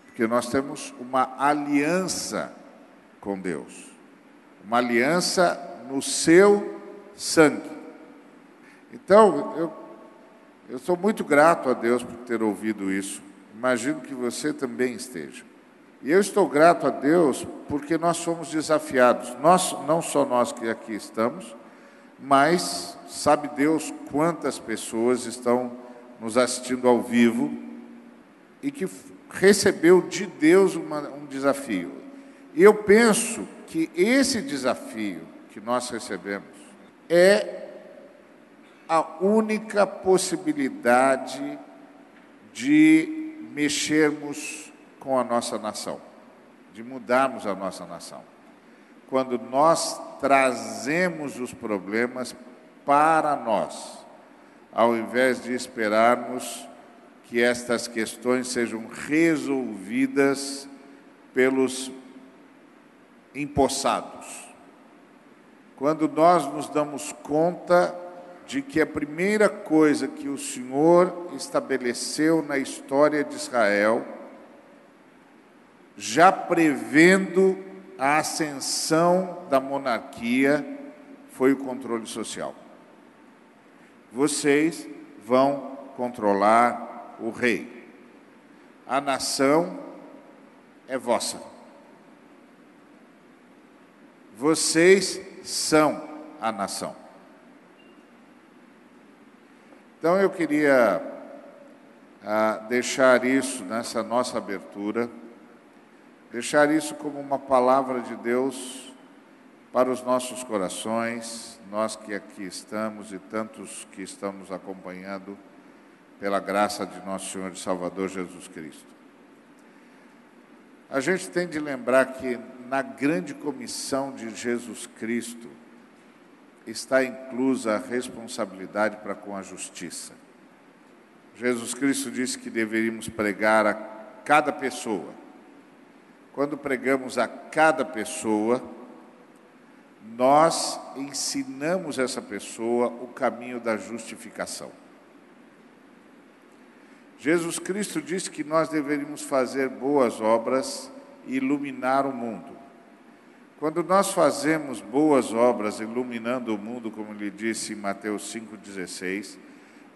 Porque nós temos uma aliança com Deus. Uma aliança no seu sangue. Então, eu eu sou muito grato a Deus por ter ouvido isso. Imagino que você também esteja. E eu estou grato a Deus porque nós somos desafiados. Nós, não só nós que aqui estamos, mas sabe Deus quantas pessoas estão nos assistindo ao vivo e que recebeu de Deus uma, um desafio. E eu penso que esse desafio que nós recebemos é a única possibilidade de mexermos com a nossa nação, de mudarmos a nossa nação. Quando nós trazemos os problemas para nós, ao invés de esperarmos que estas questões sejam resolvidas pelos empossados. Quando nós nos damos conta de que a primeira coisa que o Senhor estabeleceu na história de Israel, já prevendo a ascensão da monarquia, foi o controle social. Vocês vão controlar o rei. A nação é vossa. Vocês são a nação. Então eu queria ah, deixar isso nessa nossa abertura, deixar isso como uma palavra de Deus para os nossos corações, nós que aqui estamos e tantos que estão nos acompanhando, pela graça de nosso Senhor e Salvador Jesus Cristo. A gente tem de lembrar que na grande comissão de Jesus Cristo está inclusa a responsabilidade para com a justiça. Jesus Cristo disse que deveríamos pregar a cada pessoa. Quando pregamos a cada pessoa, nós ensinamos essa pessoa o caminho da justificação. Jesus Cristo disse que nós deveríamos fazer boas obras e iluminar o mundo. Quando nós fazemos boas obras iluminando o mundo, como ele disse em Mateus 5,16,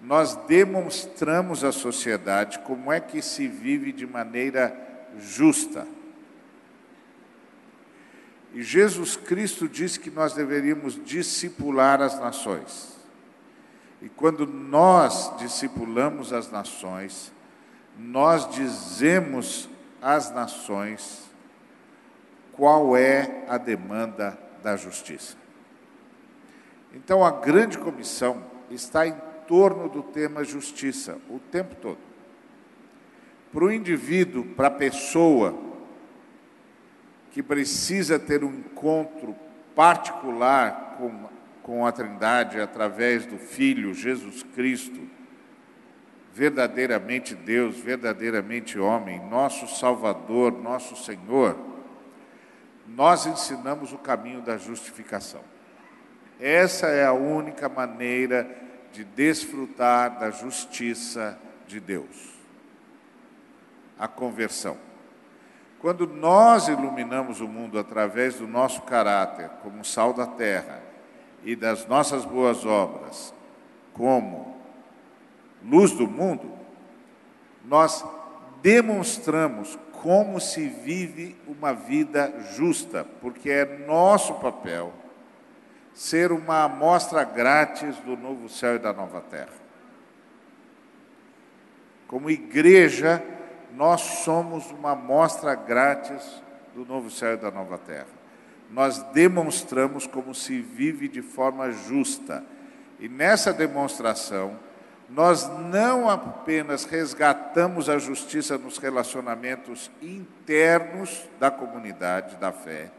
nós demonstramos à sociedade como é que se vive de maneira justa. E Jesus Cristo disse que nós deveríamos discipular as nações. E quando nós discipulamos as nações, nós dizemos às nações qual é a demanda da justiça. Então a grande comissão está em torno do tema justiça o tempo todo. Para o indivíduo, para a pessoa que precisa ter um encontro particular com com a Trindade através do Filho Jesus Cristo, verdadeiramente Deus, verdadeiramente homem, nosso Salvador, nosso Senhor, nós ensinamos o caminho da justificação. Essa é a única maneira de desfrutar da justiça de Deus. A conversão. Quando nós iluminamos o mundo através do nosso caráter, como sal da terra, e das nossas boas obras como luz do mundo, nós demonstramos como se vive uma vida justa, porque é nosso papel ser uma amostra grátis do novo céu e da nova terra. Como igreja, nós somos uma amostra grátis do novo céu e da nova terra nós demonstramos como se vive de forma justa. E nessa demonstração, nós não apenas resgatamos a justiça nos relacionamentos internos da comunidade da fé,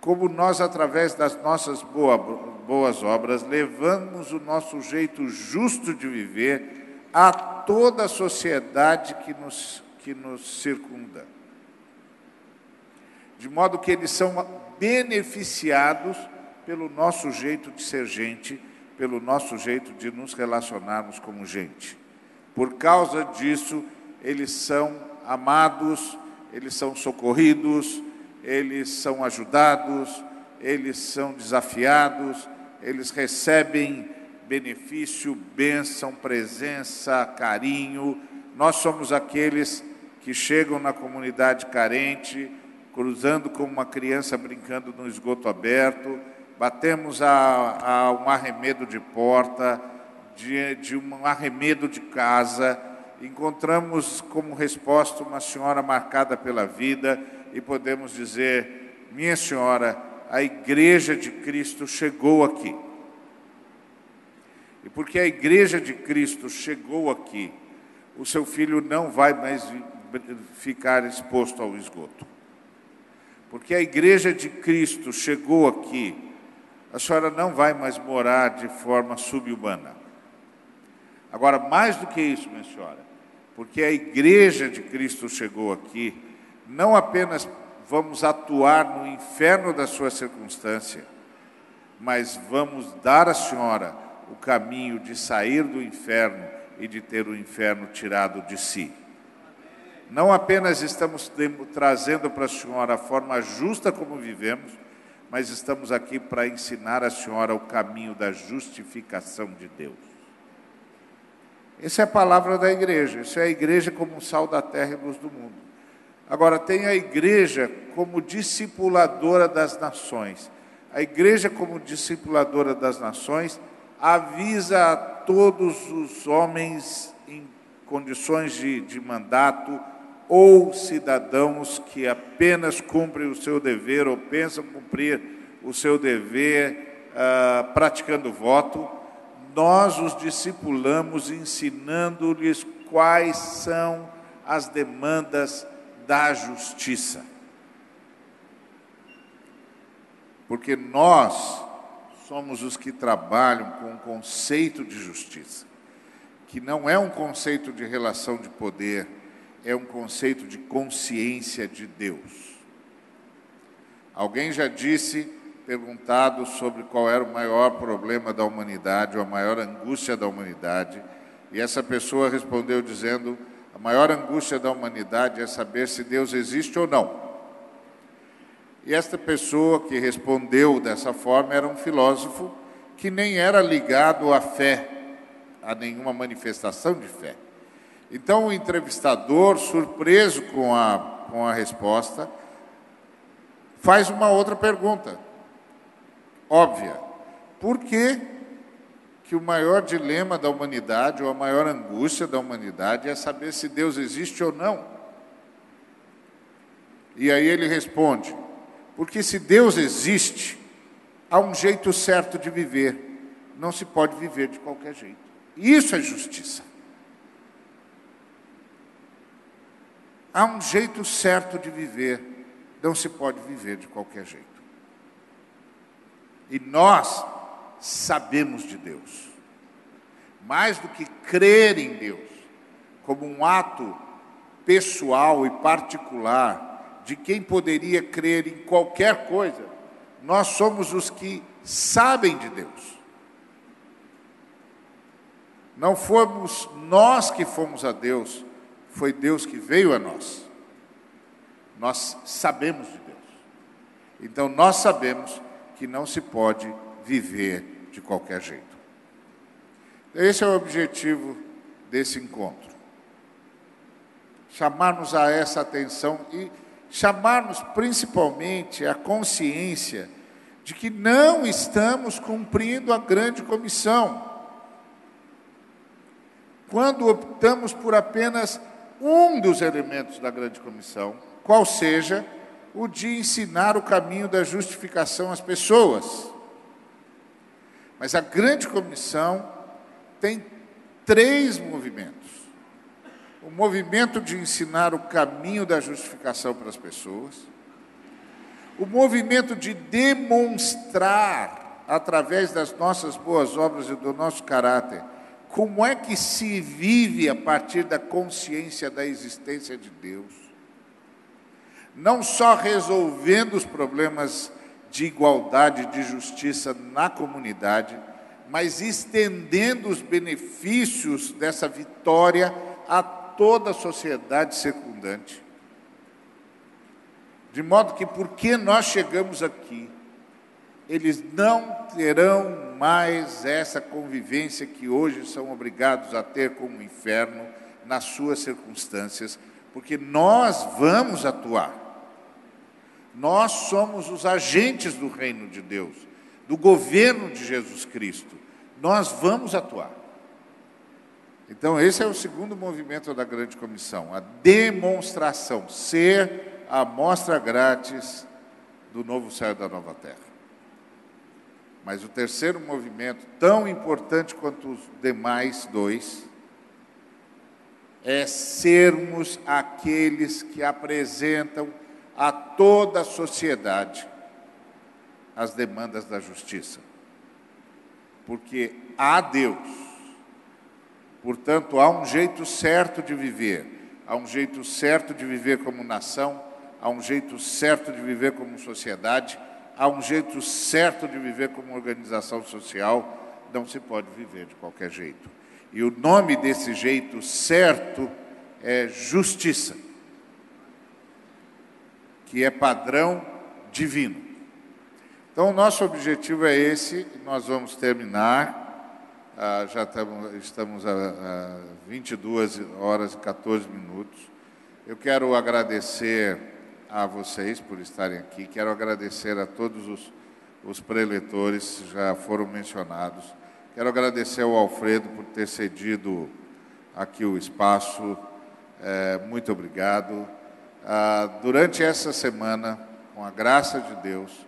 como nós, através das nossas boa, boas obras, levamos o nosso jeito justo de viver a toda a sociedade que nos, que nos circunda. De modo que eles são beneficiados pelo nosso jeito de ser gente, pelo nosso jeito de nos relacionarmos como gente. Por causa disso, eles são amados, eles são socorridos, eles são ajudados, eles são desafiados, eles recebem benefício, bênção, presença, carinho. Nós somos aqueles que chegam na comunidade carente, cruzando como uma criança brincando no esgoto aberto, batemos a, a um arremedo de porta, de, de um arremedo de casa, encontramos como resposta uma senhora marcada pela vida e podemos dizer: Minha senhora, a igreja de Cristo chegou aqui. E porque a igreja de Cristo chegou aqui, o seu filho não vai mais ficar exposto ao esgoto porque a igreja de Cristo chegou aqui, a senhora não vai mais morar de forma subhumana. Agora, mais do que isso, minha senhora, porque a igreja de Cristo chegou aqui, não apenas vamos atuar no inferno da sua circunstância, mas vamos dar à senhora o caminho de sair do inferno e de ter o inferno tirado de si. Não apenas estamos trazendo para a senhora a forma justa como vivemos, mas estamos aqui para ensinar a senhora o caminho da justificação de Deus. Essa é a palavra da igreja, isso é a igreja como sal da terra e luz do mundo. Agora, tem a igreja como discipuladora das nações. A igreja, como discipuladora das nações, avisa a todos os homens em condições de, de mandato, ou cidadãos que apenas cumprem o seu dever ou pensam cumprir o seu dever uh, praticando voto, nós os discipulamos ensinando-lhes quais são as demandas da justiça. Porque nós somos os que trabalham com o conceito de justiça, que não é um conceito de relação de poder, é um conceito de consciência de Deus. Alguém já disse, perguntado sobre qual era o maior problema da humanidade, ou a maior angústia da humanidade, e essa pessoa respondeu dizendo: a maior angústia da humanidade é saber se Deus existe ou não. E esta pessoa que respondeu dessa forma era um filósofo que nem era ligado à fé, a nenhuma manifestação de fé. Então o entrevistador, surpreso com a, com a resposta, faz uma outra pergunta, óbvia: por que que o maior dilema da humanidade, ou a maior angústia da humanidade, é saber se Deus existe ou não. E aí ele responde: porque se Deus existe, há um jeito certo de viver, não se pode viver de qualquer jeito. Isso é justiça. Há um jeito certo de viver, não se pode viver de qualquer jeito. E nós sabemos de Deus. Mais do que crer em Deus, como um ato pessoal e particular de quem poderia crer em qualquer coisa, nós somos os que sabem de Deus. Não fomos nós que fomos a Deus, foi Deus que veio a nós. Nós sabemos de Deus. Então nós sabemos que não se pode viver de qualquer jeito. Esse é o objetivo desse encontro. Chamarmos a essa atenção e chamarmos principalmente a consciência de que não estamos cumprindo a grande comissão. Quando optamos por apenas um dos elementos da grande comissão, qual seja o de ensinar o caminho da justificação às pessoas. Mas a grande comissão tem três movimentos. O movimento de ensinar o caminho da justificação para as pessoas, o movimento de demonstrar, através das nossas boas obras e do nosso caráter, como é que se vive a partir da consciência da existência de Deus. Não só resolvendo os problemas de igualdade, de justiça na comunidade, mas estendendo os benefícios dessa vitória a toda a sociedade circundante. De modo que, porque nós chegamos aqui, eles não terão mais essa convivência que hoje são obrigados a ter com o inferno nas suas circunstâncias, porque nós vamos atuar. Nós somos os agentes do reino de Deus, do governo de Jesus Cristo. Nós vamos atuar. Então, esse é o segundo movimento da grande comissão, a demonstração, ser a amostra grátis do novo céu e da nova terra. Mas o terceiro movimento, tão importante quanto os demais dois, é sermos aqueles que apresentam a toda a sociedade as demandas da justiça. Porque há Deus, portanto, há um jeito certo de viver, há um jeito certo de viver como nação, há um jeito certo de viver como sociedade, há um jeito certo de viver como organização social, não se pode viver de qualquer jeito. E o nome desse jeito certo é justiça que é padrão divino. Então, o nosso objetivo é esse, nós vamos terminar, ah, já estamos, estamos a, a 22 horas e 14 minutos. Eu quero agradecer a vocês por estarem aqui, quero agradecer a todos os, os preletores, já foram mencionados. Quero agradecer ao Alfredo por ter cedido aqui o espaço é, muito obrigado. Ah, durante essa semana, com a graça de Deus,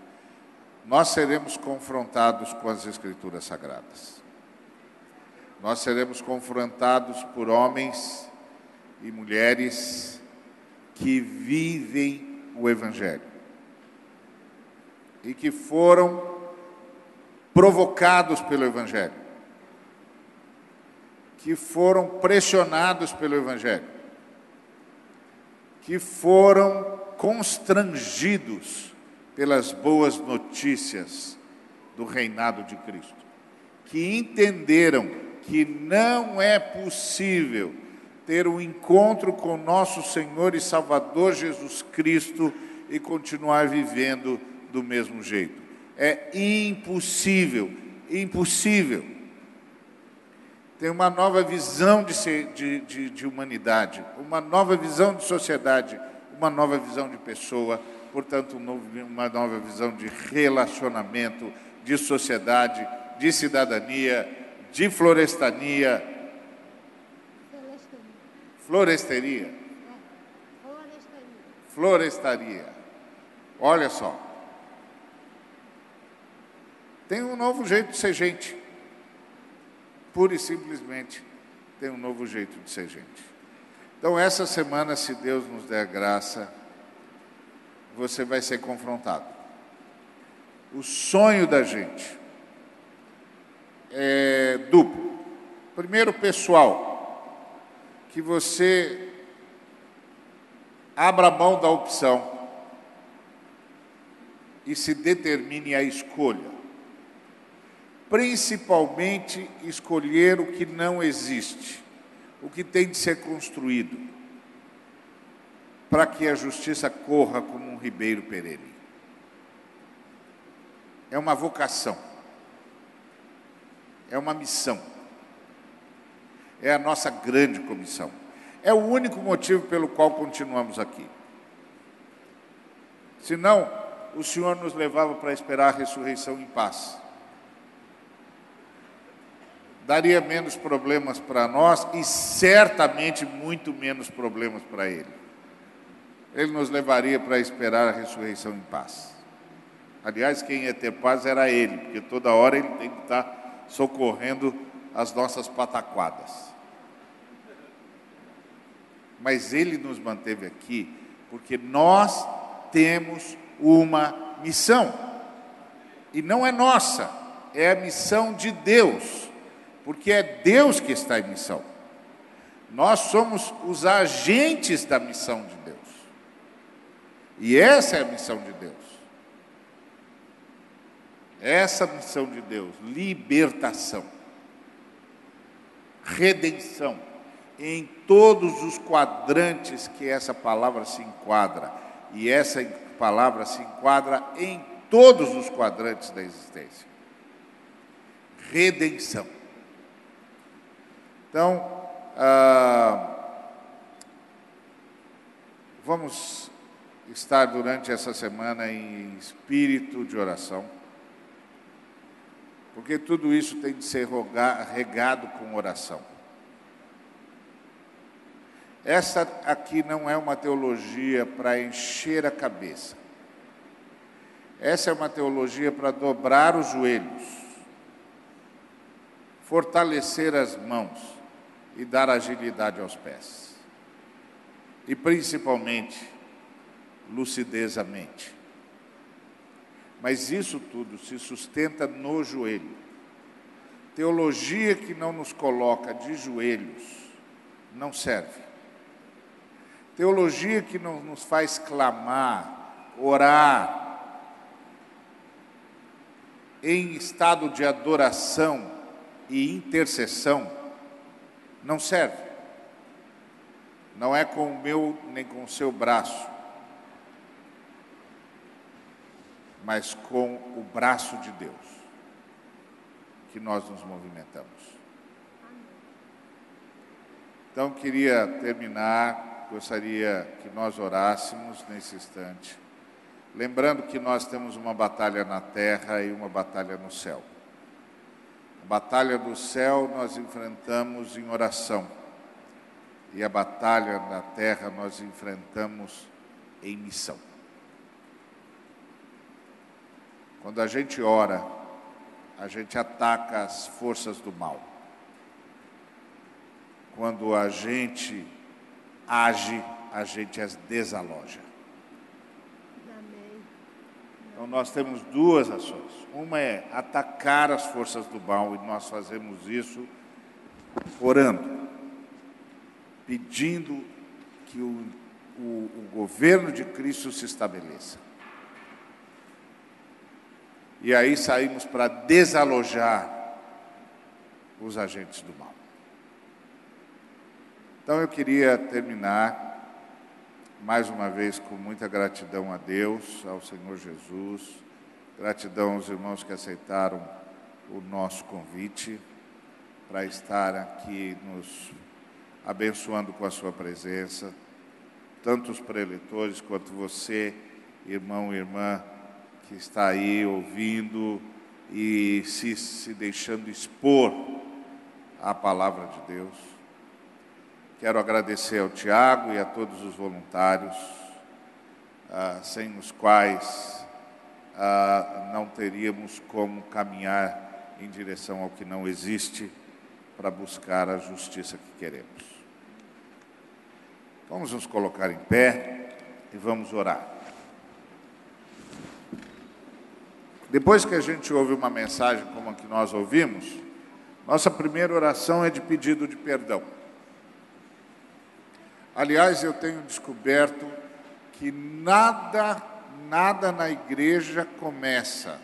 nós seremos confrontados com as Escrituras Sagradas. Nós seremos confrontados por homens e mulheres que vivem o Evangelho. E que foram provocados pelo Evangelho, que foram pressionados pelo Evangelho, que foram constrangidos pelas boas notícias do reinado de Cristo, que entenderam que não é possível ter um encontro com nosso Senhor e Salvador Jesus Cristo e continuar vivendo do mesmo jeito. É impossível, impossível. Tem uma nova visão de, ser, de, de, de humanidade, uma nova visão de sociedade, uma nova visão de pessoa, portanto, uma nova visão de relacionamento, de sociedade, de cidadania, de florestania. Floresteria. Florestaria. Olha só. Tem um novo jeito de ser gente. Pura e simplesmente tem um novo jeito de ser gente. Então, essa semana, se Deus nos der graça, você vai ser confrontado. O sonho da gente é duplo. Primeiro, pessoal, que você abra mão da opção e se determine a escolha principalmente escolher o que não existe, o que tem de ser construído, para que a justiça corra como um ribeiro perene. É uma vocação, é uma missão, é a nossa grande comissão. É o único motivo pelo qual continuamos aqui. Senão, o Senhor nos levava para esperar a ressurreição em paz daria menos problemas para nós e certamente muito menos problemas para ele. Ele nos levaria para esperar a ressurreição em paz. Aliás, quem ia ter paz era ele, porque toda hora ele tem que estar socorrendo as nossas pataquadas. Mas ele nos manteve aqui porque nós temos uma missão. E não é nossa, é a missão de Deus porque é Deus que está em missão. Nós somos os agentes da missão de Deus. E essa é a missão de Deus. Essa missão de Deus, libertação, redenção, em todos os quadrantes que essa palavra se enquadra. E essa palavra se enquadra em todos os quadrantes da existência. Redenção. Então, ah, vamos estar durante essa semana em espírito de oração, porque tudo isso tem de ser regado com oração. Essa aqui não é uma teologia para encher a cabeça. Essa é uma teologia para dobrar os joelhos, fortalecer as mãos e dar agilidade aos pés. E principalmente, lucidez à mente. Mas isso tudo se sustenta no joelho. Teologia que não nos coloca de joelhos não serve. Teologia que não nos faz clamar, orar, em estado de adoração e intercessão, não serve. Não é com o meu nem com o seu braço, mas com o braço de Deus que nós nos movimentamos. Então, queria terminar, gostaria que nós orássemos nesse instante, lembrando que nós temos uma batalha na terra e uma batalha no céu batalha do céu nós enfrentamos em oração. e a batalha na terra nós enfrentamos em missão. Quando a gente ora, a gente ataca as forças do mal. Quando a gente age, a gente as desaloja. Então nós temos duas ações. Uma é atacar as forças do mal e nós fazemos isso orando, pedindo que o, o, o governo de Cristo se estabeleça. E aí saímos para desalojar os agentes do mal. Então eu queria terminar mais uma vez com muita gratidão a Deus, ao Senhor Jesus, gratidão aos irmãos que aceitaram o nosso convite para estar aqui nos abençoando com a sua presença, tanto os preletores quanto você, irmão e irmã, que está aí ouvindo e se, se deixando expor à palavra de Deus. Quero agradecer ao Tiago e a todos os voluntários, ah, sem os quais ah, não teríamos como caminhar em direção ao que não existe para buscar a justiça que queremos. Vamos nos colocar em pé e vamos orar. Depois que a gente ouve uma mensagem como a que nós ouvimos, nossa primeira oração é de pedido de perdão. Aliás, eu tenho descoberto que nada, nada na igreja começa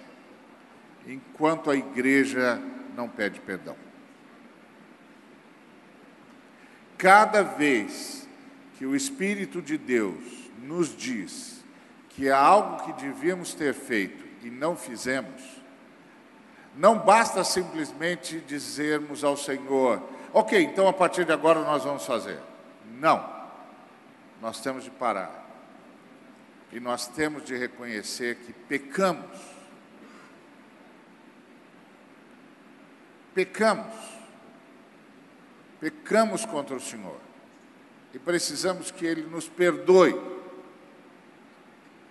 enquanto a igreja não pede perdão. Cada vez que o Espírito de Deus nos diz que é algo que devíamos ter feito e não fizemos, não basta simplesmente dizermos ao Senhor, ok, então a partir de agora nós vamos fazer. Não nós temos de parar. E nós temos de reconhecer que pecamos. Pecamos. Pecamos contra o Senhor. E precisamos que Ele nos perdoe.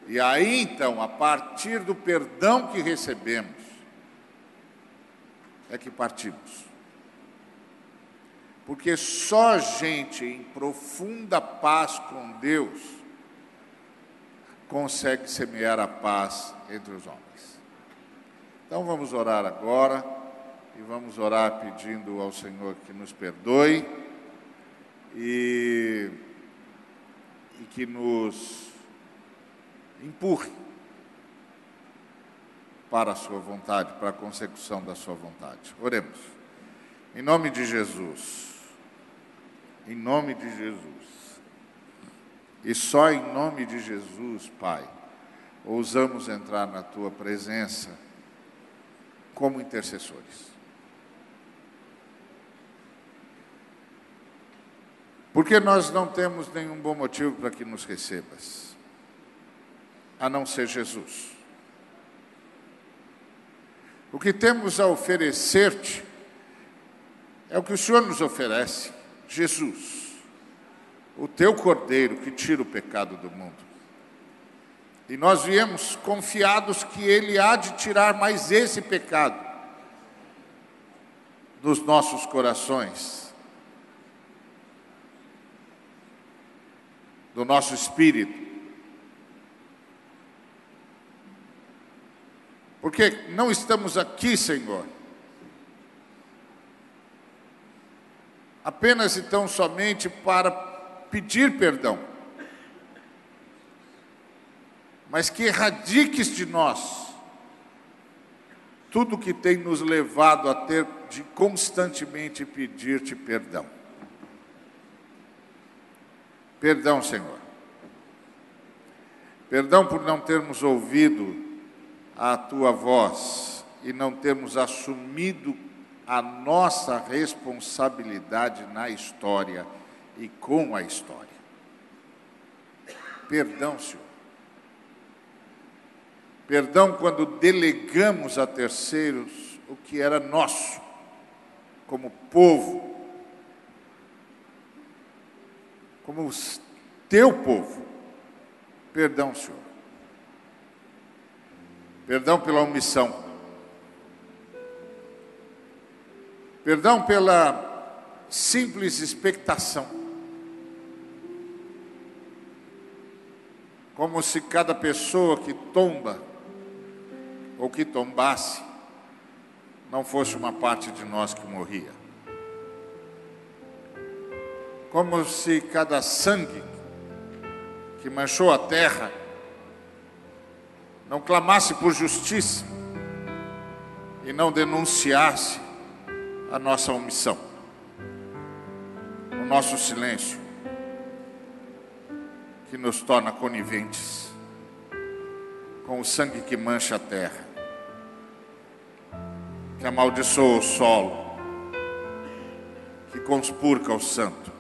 E aí então, a partir do perdão que recebemos, é que partimos. Porque só gente em profunda paz com Deus consegue semear a paz entre os homens. Então vamos orar agora e vamos orar pedindo ao Senhor que nos perdoe e, e que nos empurre para a sua vontade, para a consecução da sua vontade. Oremos. Em nome de Jesus. Em nome de Jesus. E só em nome de Jesus, Pai, ousamos entrar na tua presença como intercessores. Porque nós não temos nenhum bom motivo para que nos recebas, a não ser Jesus. O que temos a oferecer-te é o que o Senhor nos oferece Jesus, o teu cordeiro que tira o pecado do mundo. E nós viemos confiados que Ele há de tirar mais esse pecado dos nossos corações, do nosso espírito. Porque não estamos aqui, Senhor, apenas e tão somente para pedir perdão, mas que erradiques de nós tudo que tem nos levado a ter de constantemente pedir-te perdão. Perdão, Senhor. Perdão por não termos ouvido a tua voz e não termos assumido a nossa responsabilidade na história e com a história. Perdão, Senhor. Perdão quando delegamos a terceiros o que era nosso, como povo. como teu povo. Perdão, Senhor. Perdão pela omissão. Perdão pela simples expectação. Como se cada pessoa que tomba ou que tombasse não fosse uma parte de nós que morria. Como se cada sangue que manchou a terra não clamasse por justiça e não denunciasse a nossa omissão, o nosso silêncio, que nos torna coniventes com o sangue que mancha a terra, que amaldiçoa o solo, que conspurca o santo.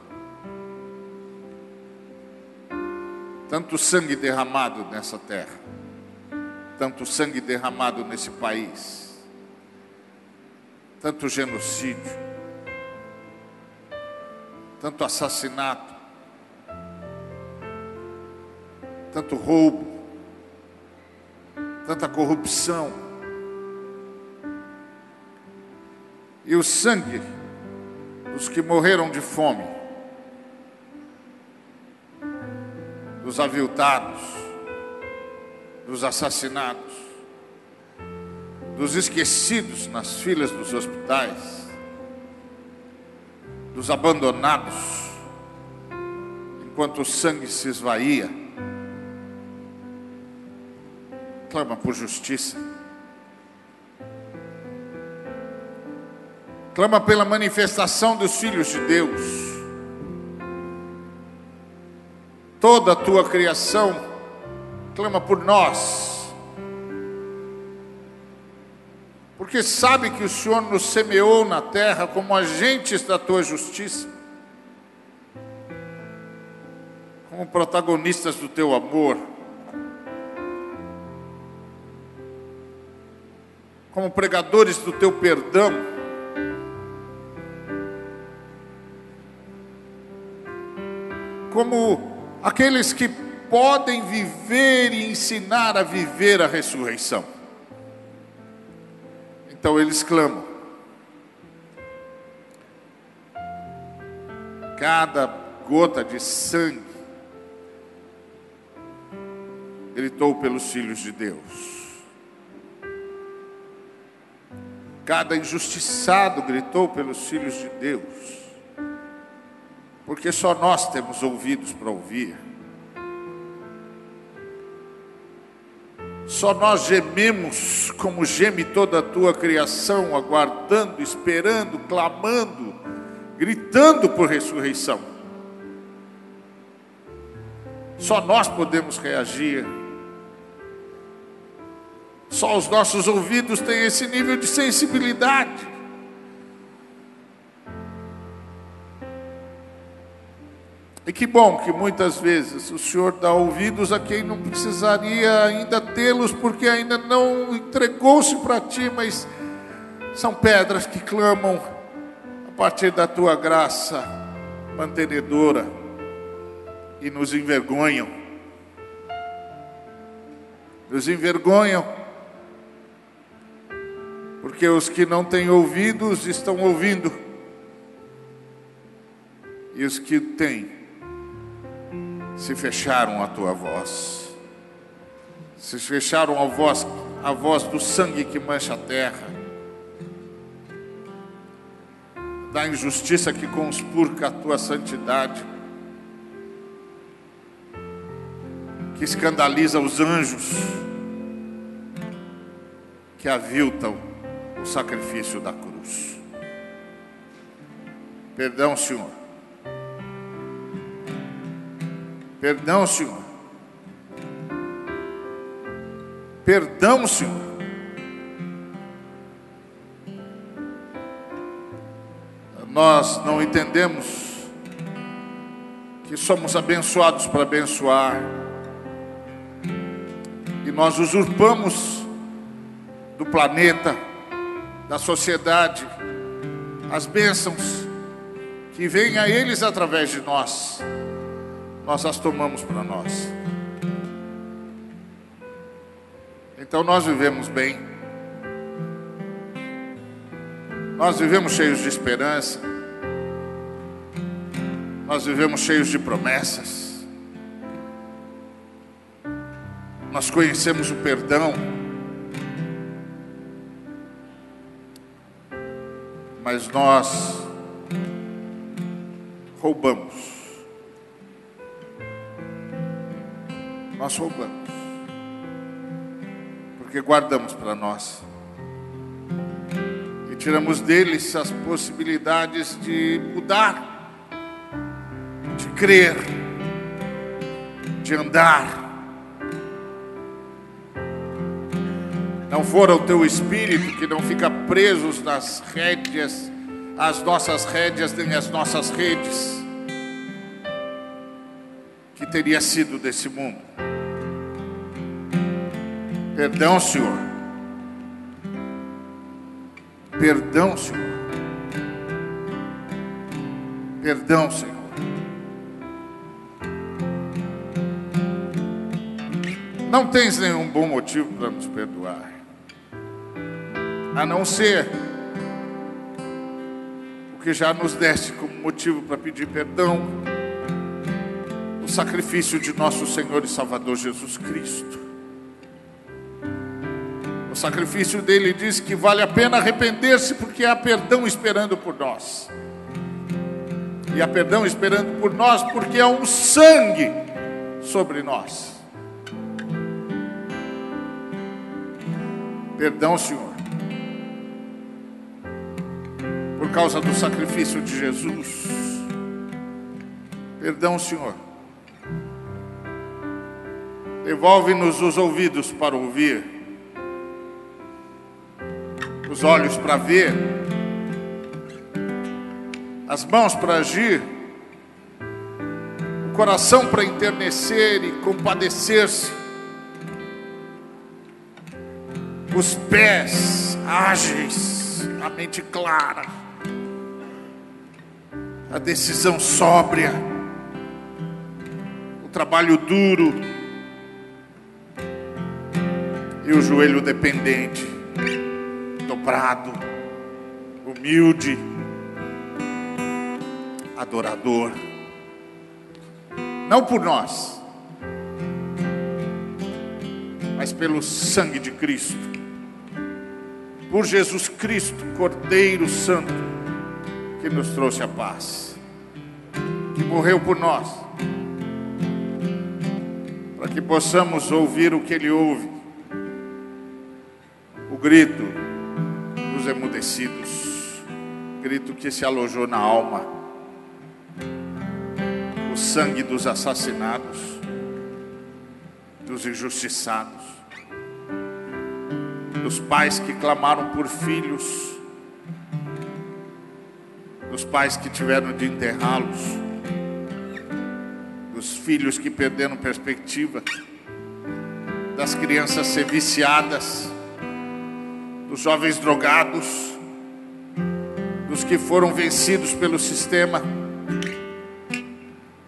Tanto sangue derramado nessa terra, tanto sangue derramado nesse país tanto genocídio, tanto assassinato, tanto roubo, tanta corrupção. E o sangue dos que morreram de fome, dos aviltados, dos assassinados, dos esquecidos nas filas dos hospitais, dos abandonados, enquanto o sangue se esvaía. Clama por justiça. Clama pela manifestação dos filhos de Deus. Toda a tua criação clama por nós porque sabe que o Senhor nos semeou na terra como agentes da tua justiça, como protagonistas do teu amor, como pregadores do teu perdão. Como aqueles que podem viver e ensinar a viver a ressurreição. Então eles clamam. Cada gota de sangue gritou pelos filhos de Deus. Cada injustiçado gritou pelos filhos de Deus. Porque só nós temos ouvidos para ouvir. Só nós gememos como geme toda a tua criação, aguardando, esperando, clamando, gritando por ressurreição. Só nós podemos reagir. Só os nossos ouvidos têm esse nível de sensibilidade. E que bom que muitas vezes o Senhor dá ouvidos a quem não precisaria ainda tê-los, porque ainda não entregou-se para ti, mas são pedras que clamam a partir da tua graça mantenedora e nos envergonham. Nos envergonham, porque os que não têm ouvidos estão ouvindo, e os que têm se fecharam à tua voz, se fecharam a voz, a voz do sangue que mancha a terra, da injustiça que conspurca a tua santidade, que escandaliza os anjos, que aviltam o sacrifício da cruz. Perdão, Senhor Perdão, Senhor. Perdão, Senhor. Nós não entendemos que somos abençoados para abençoar, e nós usurpamos do planeta, da sociedade, as bênçãos que vêm a eles através de nós nós as tomamos para nós. Então nós vivemos bem, nós vivemos cheios de esperança, nós vivemos cheios de promessas, nós conhecemos o perdão, mas nós roubamos. Nós roubamos. Porque guardamos para nós. E tiramos deles as possibilidades de mudar, de crer, de andar. Não fora o teu espírito que não fica preso nas rédeas, as nossas rédeas nem as nossas redes, que teria sido desse mundo. Perdão, Senhor. Perdão, Senhor. Perdão, Senhor. Não tens nenhum bom motivo para nos perdoar a não ser o que já nos deste como motivo para pedir perdão, o sacrifício de nosso Senhor e Salvador Jesus Cristo. Sacrifício dele diz que vale a pena arrepender-se porque há perdão esperando por nós. E há perdão esperando por nós porque há um sangue sobre nós. Perdão, Senhor por causa do sacrifício de Jesus. Perdão, Senhor. Devolve-nos os ouvidos para ouvir, os olhos para ver, as mãos para agir, o coração para enternecer e compadecer-se, os pés ágeis, a mente clara a decisão sóbria, o trabalho duro e o joelho dependente, dobrado, humilde, adorador. Não por nós, mas pelo sangue de Cristo, por Jesus Cristo, Cordeiro Santo que nos trouxe a paz, que morreu por nós, para que possamos ouvir o que Ele ouve, o grito dos emudecidos, grito que se alojou na alma, o sangue dos assassinados, dos injustiçados, dos pais que clamaram por filhos dos pais que tiveram de enterrá-los, dos filhos que perderam perspectiva, das crianças ser viciadas, dos jovens drogados, dos que foram vencidos pelo sistema,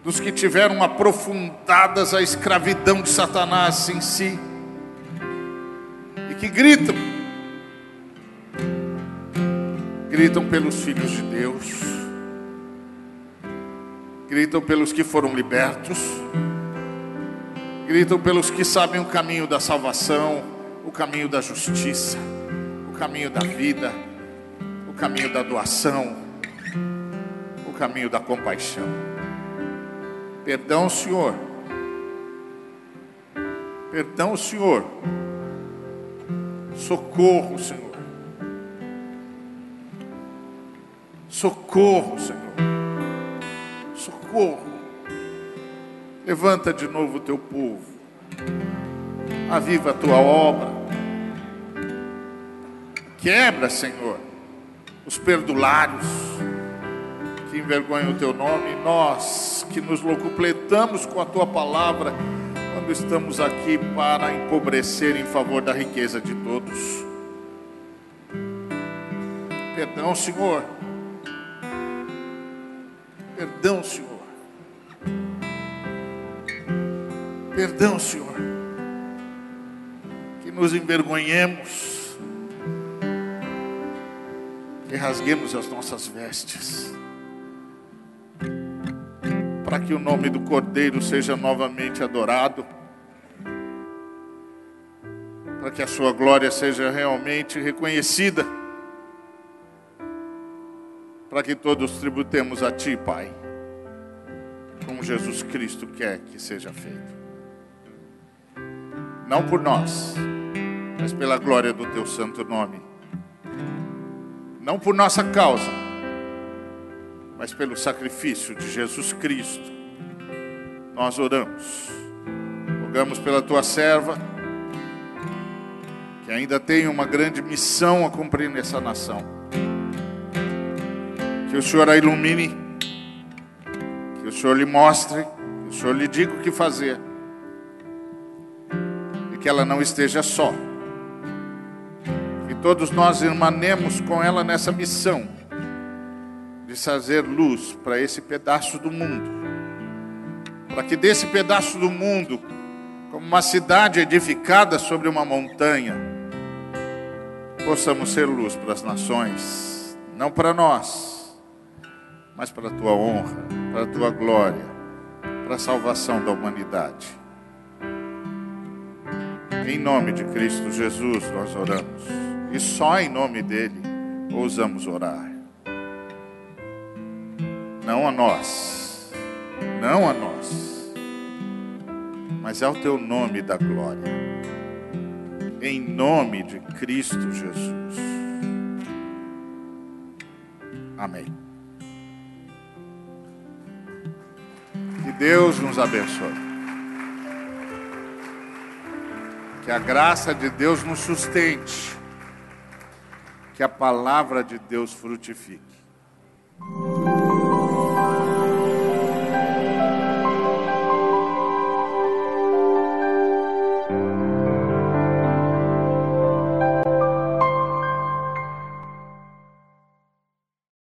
dos que tiveram aprofundadas a escravidão de Satanás em si, e que gritam gritam pelos filhos de Deus, gritam pelos que foram libertos, gritam pelos que sabem o caminho da salvação, o caminho da justiça, o caminho da vida, o caminho da doação, o caminho da compaixão. Perdão, Senhor. Perdão, Senhor. Socorro, Senhor. Socorro, Senhor. Socorro. Levanta de novo o teu povo. Aviva a tua obra. Quebra, Senhor, os perdulários que envergonham o teu nome. Nós que nos locupletamos com a tua palavra quando estamos aqui para empobrecer em favor da riqueza de todos. Perdão, Senhor Perdão, Senhor. Perdão, Senhor, que nos envergonhemos, que rasguemos as nossas vestes, para que o nome do Cordeiro seja novamente adorado, para que a Sua glória seja realmente reconhecida, para que todos tributemos a Ti, Pai, como Jesus Cristo quer que seja feito não por nós, mas pela glória do teu santo nome. Não por nossa causa, mas pelo sacrifício de Jesus Cristo. Nós oramos. Rogamos pela tua serva, que ainda tem uma grande missão a cumprir nessa nação. Que o Senhor a ilumine, que o Senhor lhe mostre, que o Senhor lhe diga o que fazer que ela não esteja só. Todos nós irmanemos com ela nessa missão de trazer luz para esse pedaço do mundo. Para que desse pedaço do mundo, como uma cidade edificada sobre uma montanha, possamos ser luz para as nações, não para nós, mas para a tua honra, para a tua glória, para a salvação da humanidade. Em nome de Cristo Jesus nós oramos. E só em nome dele ousamos orar. Não a nós, não a nós, mas ao teu nome da glória. Em nome de Cristo Jesus. Amém. Que Deus nos abençoe. Que a graça de Deus nos sustente. Que a palavra de Deus frutifique.